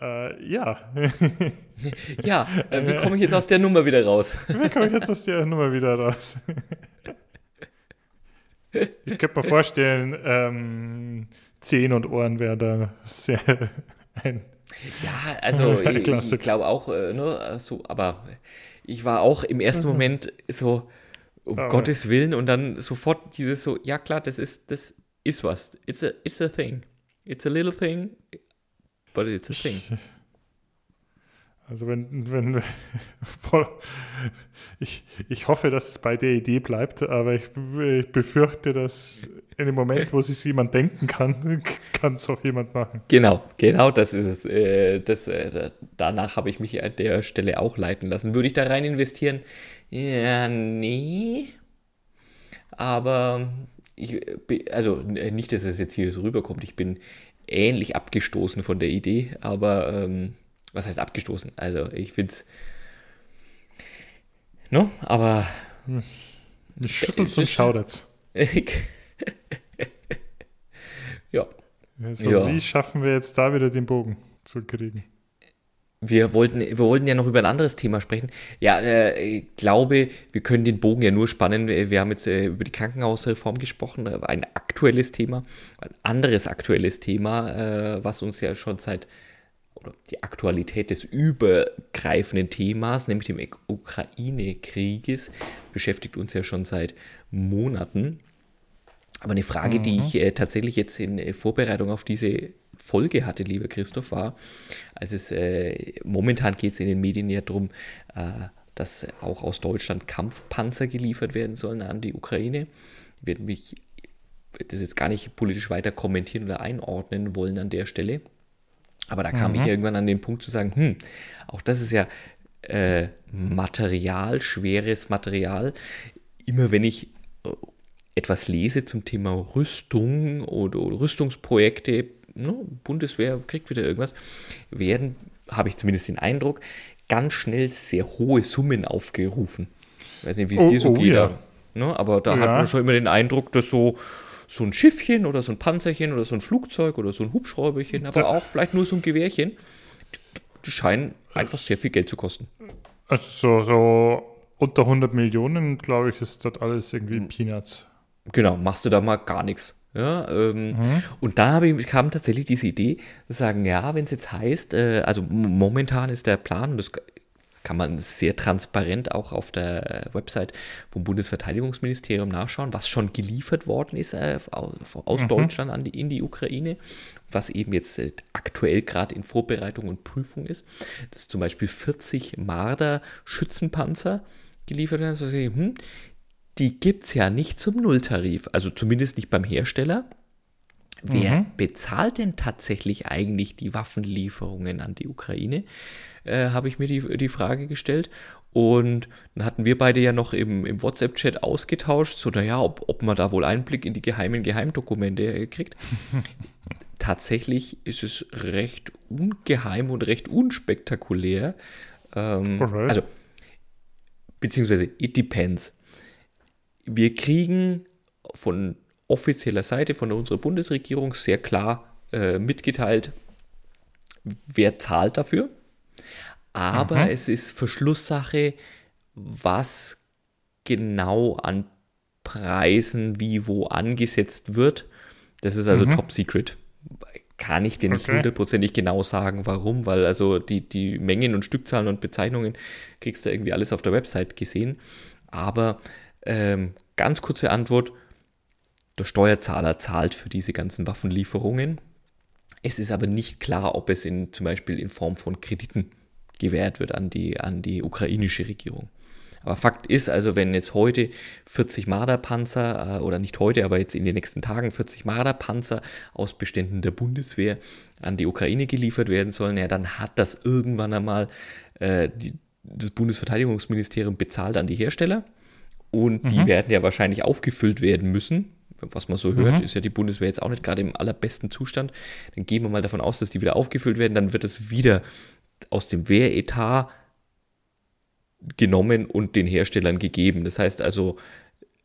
äh, ja. (laughs) ja, äh, wie komme ich jetzt aus der Nummer wieder raus? (laughs) wie komme ich jetzt aus der Nummer wieder raus? ich könnte mir vorstellen, ähm, Zehen und Ohren wäre da sehr ein. Ja, also (laughs) ich, ich glaube auch, äh, ne, so, aber ich war auch im ersten mhm. Moment so, um aber. Gottes Willen, und dann sofort dieses so, ja klar, das ist, das ist was. It's a, it's a thing. It's a little thing. It's a thing. Also wenn, wenn (laughs) ich, ich hoffe, dass es bei der Idee bleibt, aber ich, ich befürchte, dass in dem Moment, wo sich jemand denken kann, (laughs) kann es auch jemand machen. Genau, genau, das ist es. Äh, das, äh, danach habe ich mich an der Stelle auch leiten lassen. Würde ich da rein investieren? Ja, nee. Aber ich, also nicht, dass es jetzt hier so rüberkommt. Ich bin ähnlich abgestoßen von der Idee, aber ähm, was heißt abgestoßen? Also ich finde es, no, aber ich schüttel's und schaudert's. (laughs) ja. Also, ja. Wie schaffen wir jetzt da wieder den Bogen zu kriegen? Wir wollten, wir wollten ja noch über ein anderes Thema sprechen. Ja, äh, ich glaube, wir können den Bogen ja nur spannen. Wir haben jetzt äh, über die Krankenhausreform gesprochen, äh, ein aktuelles Thema, ein anderes aktuelles Thema, äh, was uns ja schon seit, oder die Aktualität des übergreifenden Themas, nämlich dem Ukraine-Krieges, beschäftigt uns ja schon seit Monaten. Aber eine Frage, mhm. die ich äh, tatsächlich jetzt in äh, Vorbereitung auf diese Folge hatte, lieber Christoph, war, also es, äh, momentan geht es in den Medien ja darum, äh, dass auch aus Deutschland Kampfpanzer geliefert werden sollen an die Ukraine. Ich werde mich das jetzt gar nicht politisch weiter kommentieren oder einordnen wollen an der Stelle. Aber da kam mhm. ich irgendwann an den Punkt zu sagen, hm, auch das ist ja äh, Material, schweres Material. Immer wenn ich etwas lese zum Thema Rüstung oder Rüstungsprojekte, ne, Bundeswehr kriegt wieder irgendwas, werden, habe ich zumindest den Eindruck, ganz schnell sehr hohe Summen aufgerufen. Ich weiß nicht, wie es oh, dir so oh, geht, ja. ne, aber da ja. hat man schon immer den Eindruck, dass so, so ein Schiffchen oder so ein Panzerchen oder so ein Flugzeug oder so ein Hubschrauberchen, aber auch vielleicht nur so ein Gewehrchen, die scheinen einfach sehr viel Geld zu kosten. Also so unter 100 Millionen, glaube ich, ist das alles irgendwie hm. Peanuts. Genau, machst du da mal gar nichts. Ja, ähm, mhm. Und da ich, kam tatsächlich diese Idee, zu sagen, ja, wenn es jetzt heißt, äh, also momentan ist der Plan, und das kann man sehr transparent auch auf der Website vom Bundesverteidigungsministerium nachschauen, was schon geliefert worden ist äh, aus mhm. Deutschland an die, in die Ukraine, was eben jetzt äh, aktuell gerade in Vorbereitung und Prüfung ist. Das ist zum Beispiel 40 Marder Schützenpanzer geliefert werden. Also, hm, die gibt es ja nicht zum Nulltarif, also zumindest nicht beim Hersteller. Wer mhm. bezahlt denn tatsächlich eigentlich die Waffenlieferungen an die Ukraine? Äh, Habe ich mir die, die Frage gestellt. Und dann hatten wir beide ja noch im, im WhatsApp-Chat ausgetauscht, so naja, ob, ob man da wohl Einblick in die geheimen Geheimdokumente kriegt. (laughs) tatsächlich ist es recht ungeheim und recht unspektakulär. Ähm, also, beziehungsweise, it depends. Wir kriegen von offizieller Seite, von unserer Bundesregierung sehr klar äh, mitgeteilt, wer zahlt dafür. Aber mhm. es ist Verschlusssache, was genau an Preisen wie wo angesetzt wird. Das ist also mhm. top secret. Kann ich dir nicht hundertprozentig genau sagen, warum, weil also die, die Mengen und Stückzahlen und Bezeichnungen kriegst du irgendwie alles auf der Website gesehen. Aber ähm, ganz kurze Antwort, der Steuerzahler zahlt für diese ganzen Waffenlieferungen. Es ist aber nicht klar, ob es in, zum Beispiel in Form von Krediten gewährt wird an die, an die ukrainische Regierung. Aber Fakt ist also, wenn jetzt heute 40 Marderpanzer, äh, oder nicht heute, aber jetzt in den nächsten Tagen 40 Marderpanzer aus Beständen der Bundeswehr an die Ukraine geliefert werden sollen, ja, dann hat das irgendwann einmal äh, die, das Bundesverteidigungsministerium bezahlt an die Hersteller. Und mhm. die werden ja wahrscheinlich aufgefüllt werden müssen. Was man so hört, mhm. ist ja die Bundeswehr jetzt auch nicht gerade im allerbesten Zustand. Dann gehen wir mal davon aus, dass die wieder aufgefüllt werden. Dann wird es wieder aus dem Wehretat genommen und den Herstellern gegeben. Das heißt also,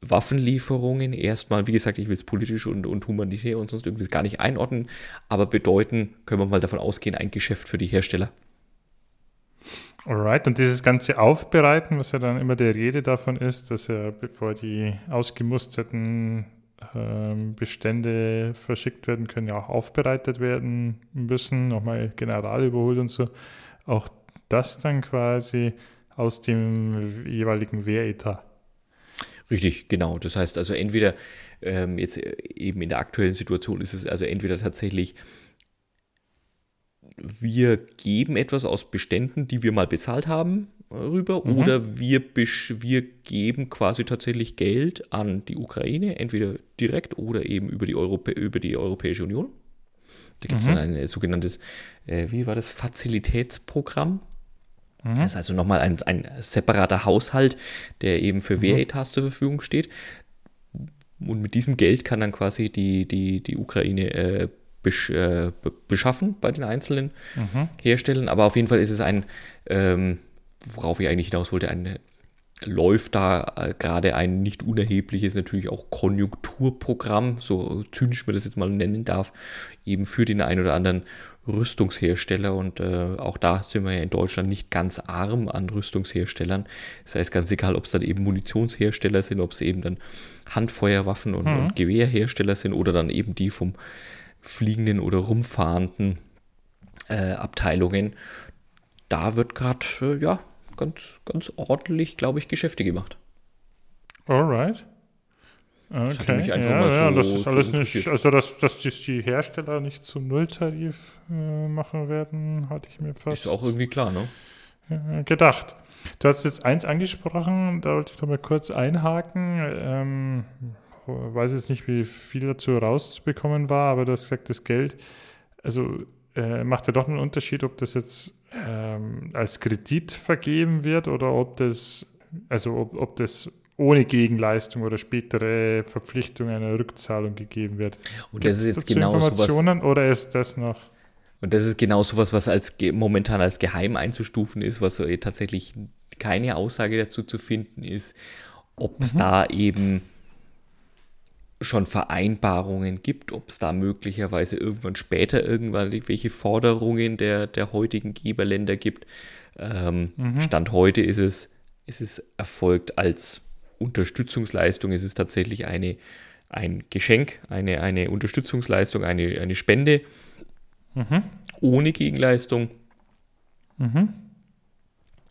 Waffenlieferungen erstmal, wie gesagt, ich will es politisch und, und humanitär und sonst irgendwie gar nicht einordnen, aber bedeuten, können wir mal davon ausgehen, ein Geschäft für die Hersteller. Alright, und dieses ganze Aufbereiten, was ja dann immer der Rede davon ist, dass ja bevor die ausgemusterten ähm, Bestände verschickt werden können, ja auch aufbereitet werden müssen, nochmal General überholt und so. Auch das dann quasi aus dem jeweiligen Wehretat. Richtig, genau. Das heißt also entweder ähm, jetzt eben in der aktuellen Situation ist es also entweder tatsächlich wir geben etwas aus Beständen, die wir mal bezahlt haben, äh, rüber, mhm. oder wir, wir geben quasi tatsächlich Geld an die Ukraine, entweder direkt oder eben über die, Europä über die Europäische Union. Da gibt es mhm. dann ein sogenanntes, äh, wie war das, Fazilitätsprogramm. Mhm. Das ist also nochmal ein, ein separater Haushalt, der eben für mhm. Wehretats zur Verfügung steht. Und mit diesem Geld kann dann quasi die, die, die Ukraine äh, besch äh, beschaffen bei den einzelnen mhm. Herstellern. Aber auf jeden Fall ist es ein, ähm, worauf ich eigentlich hinaus wollte, ein läuft da äh, gerade ein nicht unerhebliches, natürlich auch Konjunkturprogramm, so zynisch man das jetzt mal nennen darf, eben für den einen oder anderen Rüstungshersteller. Und äh, auch da sind wir ja in Deutschland nicht ganz arm an Rüstungsherstellern. Das heißt, ganz egal, ob es dann eben Munitionshersteller sind, ob es eben dann Handfeuerwaffen und, mhm. und Gewehrhersteller sind oder dann eben die vom fliegenden oder rumfahrenden äh, Abteilungen. Da wird gerade, äh, ja, ganz, ganz ordentlich, glaube ich, Geschäfte gemacht. Alright. Okay. Das ja, so, ja, das ist alles nicht, also dass, dass die Hersteller nicht zum Nulltarif äh, machen werden, hatte ich mir fast. Ist auch irgendwie klar, ne? gedacht. Du hast jetzt eins angesprochen, da wollte ich noch mal kurz einhaken. Ähm, weiß jetzt nicht, wie viel dazu rauszubekommen war, aber du hast gesagt, das Geld, also äh, macht ja doch einen Unterschied, ob das jetzt ähm, als Kredit vergeben wird oder ob das, also ob, ob das ohne Gegenleistung oder spätere Verpflichtung einer Rückzahlung gegeben wird. Und das ist jetzt genau Informationen sowas, oder ist das noch? Und das ist genau sowas, was als momentan als geheim einzustufen ist, was so tatsächlich keine Aussage dazu zu finden ist, ob es mhm. da eben schon Vereinbarungen gibt, ob es da möglicherweise irgendwann später irgendwann welche Forderungen der, der heutigen Geberländer gibt. Ähm, mhm. Stand heute ist es, ist es erfolgt als Unterstützungsleistung, ist es tatsächlich eine, ein Geschenk, eine, eine Unterstützungsleistung, eine, eine Spende mhm. ohne Gegenleistung. Mhm.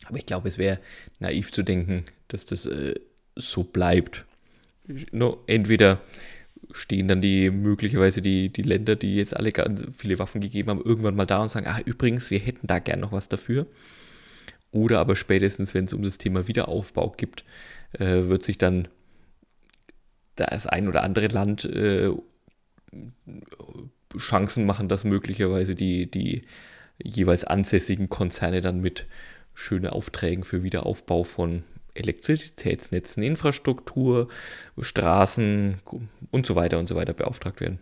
Aber ich glaube, es wäre naiv zu denken, dass das äh, so bleibt no, entweder stehen dann die möglicherweise die, die Länder, die jetzt alle ganz viele Waffen gegeben haben, irgendwann mal da und sagen, ah, übrigens, wir hätten da gern noch was dafür. Oder aber spätestens, wenn es um das Thema Wiederaufbau gibt, äh, wird sich dann das ein oder andere Land äh, Chancen machen, dass möglicherweise die, die jeweils ansässigen Konzerne dann mit schönen Aufträgen für Wiederaufbau von Elektrizitätsnetzen, Infrastruktur, Straßen und so weiter und so weiter beauftragt werden.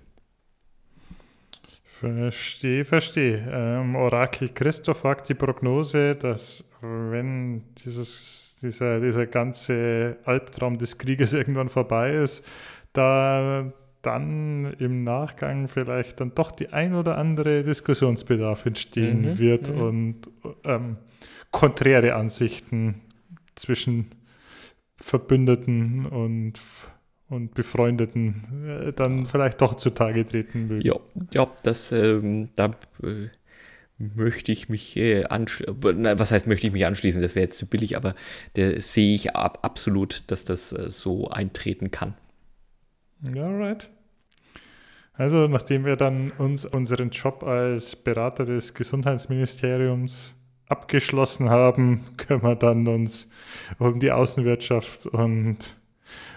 Verstehe, verstehe. Ähm, Orakel Christoph wagt die Prognose, dass wenn dieses, dieser, dieser ganze Albtraum des Krieges (laughs) irgendwann vorbei ist, da dann im Nachgang vielleicht dann doch die ein oder andere Diskussionsbedarf entstehen mhm, wird mhm. und ähm, konträre Ansichten zwischen Verbündeten und und Befreundeten äh, dann vielleicht doch zutage treten mögen. Ja, ja das, ähm, da äh, möchte ich mich äh, anschließen. Was heißt, möchte ich mich anschließen? Das wäre jetzt zu billig, aber der sehe ich ab absolut, dass das äh, so eintreten kann. Ja, right. Also, nachdem wir dann uns unseren Job als Berater des Gesundheitsministeriums abgeschlossen haben, (laughs) können wir dann uns um die Außenwirtschaft und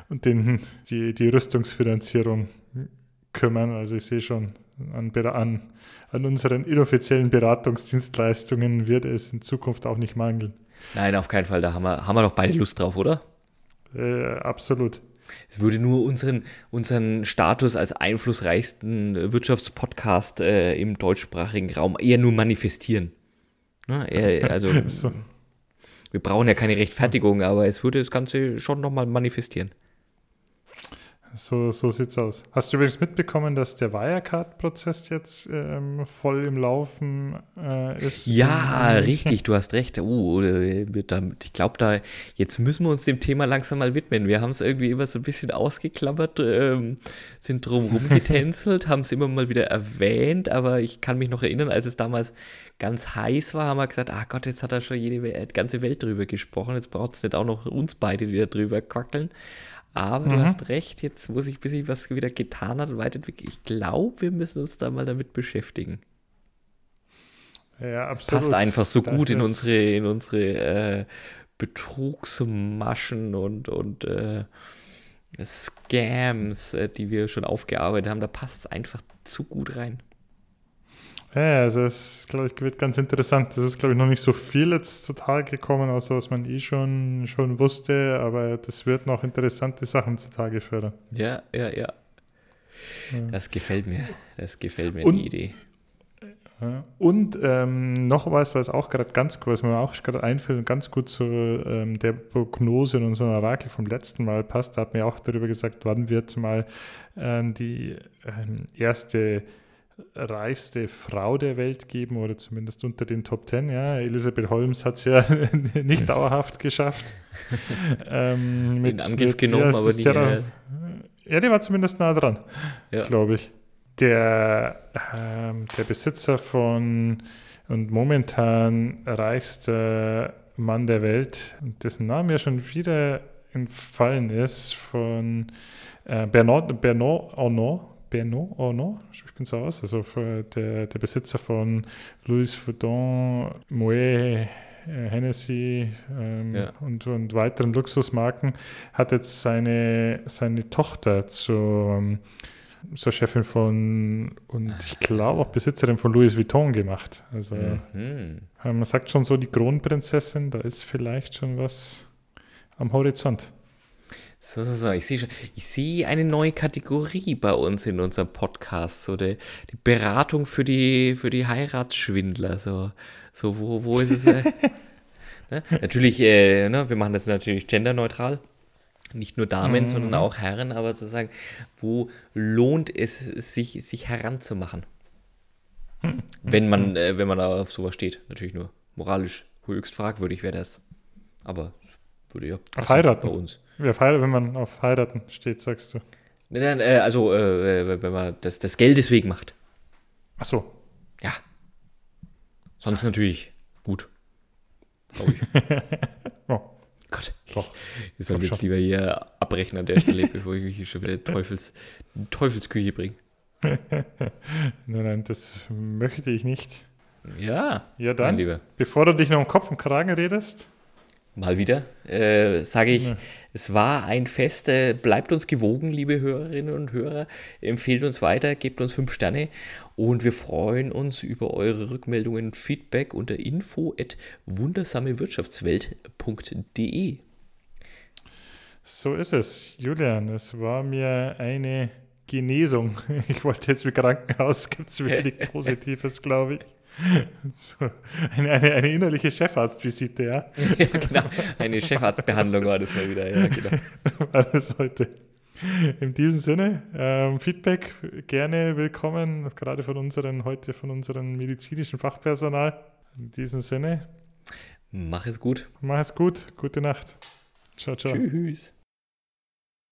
und den, die, die Rüstungsfinanzierung kümmern. Also ich sehe schon, an, an, an unseren inoffiziellen Beratungsdienstleistungen wird es in Zukunft auch nicht mangeln. Nein, auf keinen Fall. Da haben wir, haben wir doch beide Lust drauf, oder? Äh, absolut. Es würde nur unseren, unseren Status als einflussreichsten Wirtschaftspodcast äh, im deutschsprachigen Raum eher nur manifestieren. Ne? Eher, also, (laughs) so. wir brauchen ja keine Rechtfertigung, aber es würde das Ganze schon nochmal manifestieren. So, so es aus. Hast du übrigens mitbekommen, dass der Wirecard-Prozess jetzt ähm, voll im Laufen äh, ist? Ja, richtig, du hast recht. Uh, ich glaube, da jetzt müssen wir uns dem Thema langsam mal widmen. Wir haben es irgendwie immer so ein bisschen ausgeklammert, ähm, sind drum rumgetänzelt, (laughs) haben es immer mal wieder erwähnt, aber ich kann mich noch erinnern, als es damals ganz heiß war, haben wir gesagt, ah Gott, jetzt hat da schon jede die ganze Welt drüber gesprochen, jetzt braucht es nicht auch noch uns beide, die da drüber quackeln. Aber mhm. du hast recht, jetzt muss ich, bis ich was wieder getan hat und weiterentwickelt. Ich glaube, wir müssen uns da mal damit beschäftigen. Ja, absolut. Das passt einfach so das gut in unsere, in unsere äh, Betrugsmaschen und, und äh, Scams, äh, die wir schon aufgearbeitet haben. Da passt es einfach zu gut rein. Ja, also es glaube ich wird ganz interessant. Das ist glaube ich noch nicht so viel jetzt zutage gekommen, außer was man eh schon, schon wusste, aber das wird noch interessante Sachen zutage fördern. Ja, ja, ja. ja. Das gefällt mir. Das gefällt mir Und, die Idee. Und ähm, noch was, was auch gerade ganz was mir auch gerade einfällt und ganz gut zu ähm, der Prognose in unserem Orakel vom letzten Mal passt, da hat mir auch darüber gesagt, wann wird mal ähm, die ähm, erste reichste Frau der Welt geben oder zumindest unter den Top Ten. Ja, Elisabeth Holmes hat es ja (laughs) nicht dauerhaft geschafft. (laughs) ähm, mit, In Angriff mit, genommen, aber nicht. Der, ja, die war zumindest nah dran, ja. glaube ich. Der, ähm, der Besitzer von und momentan reichster Mann der Welt, dessen Name ja schon wieder entfallen ist, von äh, Bernard, Bernard Arnault, Bernard Arnault, ich bin so aus, also der, der Besitzer von Louis Vuitton, Moet, äh, Hennessy ähm, ja. und, und weiteren Luxusmarken, hat jetzt seine, seine Tochter zur, zur Chefin von und ich glaube auch Besitzerin von Louis Vuitton gemacht. Also mhm. man sagt schon so, die Kronprinzessin, da ist vielleicht schon was am Horizont. So, so, so. Ich sehe schon, ich sehe eine neue Kategorie bei uns in unserem Podcast, so die, die Beratung für die, für die Heiratsschwindler. So, so wo, wo ist es? Äh, (laughs) ne? Natürlich, äh, ne, wir machen das natürlich genderneutral. Nicht nur Damen, mhm. sondern auch Herren, aber zu sagen, wo lohnt es sich, sich heranzumachen? Mhm. Wenn man, äh, wenn man da auf sowas steht. Natürlich nur moralisch höchst fragwürdig wäre das. Aber würde ja auf heiraten. bei uns. Wenn man auf heiraten steht, sagst du? Nein, nein, äh, also äh, wenn man das, das Geld deswegen macht. Ach so. Ja. Sonst natürlich gut. Glaube ich. (laughs) oh. Gott. Doch. Ich soll jetzt schon. lieber hier abbrechen an der Stelle, (laughs) bevor ich mich hier schon wieder Teufels, Teufelsküche bringe. (laughs) nein, nein, das möchte ich nicht. Ja. Ja, dann. Bevor du dich noch um Kopf und Kragen redest, mal wieder, äh, sage ich, ja. es war ein Fest. Äh, bleibt uns gewogen, liebe Hörerinnen und Hörer. Empfehlt uns weiter, gebt uns fünf Sterne und wir freuen uns über eure Rückmeldungen und Feedback unter info at wundersamewirtschaftswelt.de. So ist es, Julian. Es war mir eine Genesung. (laughs) Ich wollte jetzt mit Krankenhaus, gibt es wenig (laughs) Positives, glaube ich. (laughs) So, eine, eine, eine, innerliche Chefarztvisite, ja. (laughs) ja. Genau, eine Chefarztbehandlung war das mal wieder, ja, genau. (laughs) Alles heute. In diesem Sinne, ähm, Feedback gerne willkommen, gerade von unseren, heute von unserem medizinischen Fachpersonal. In diesem Sinne. Mach es gut. Mach es gut. Gute Nacht. Ciao, ciao. Tschüss.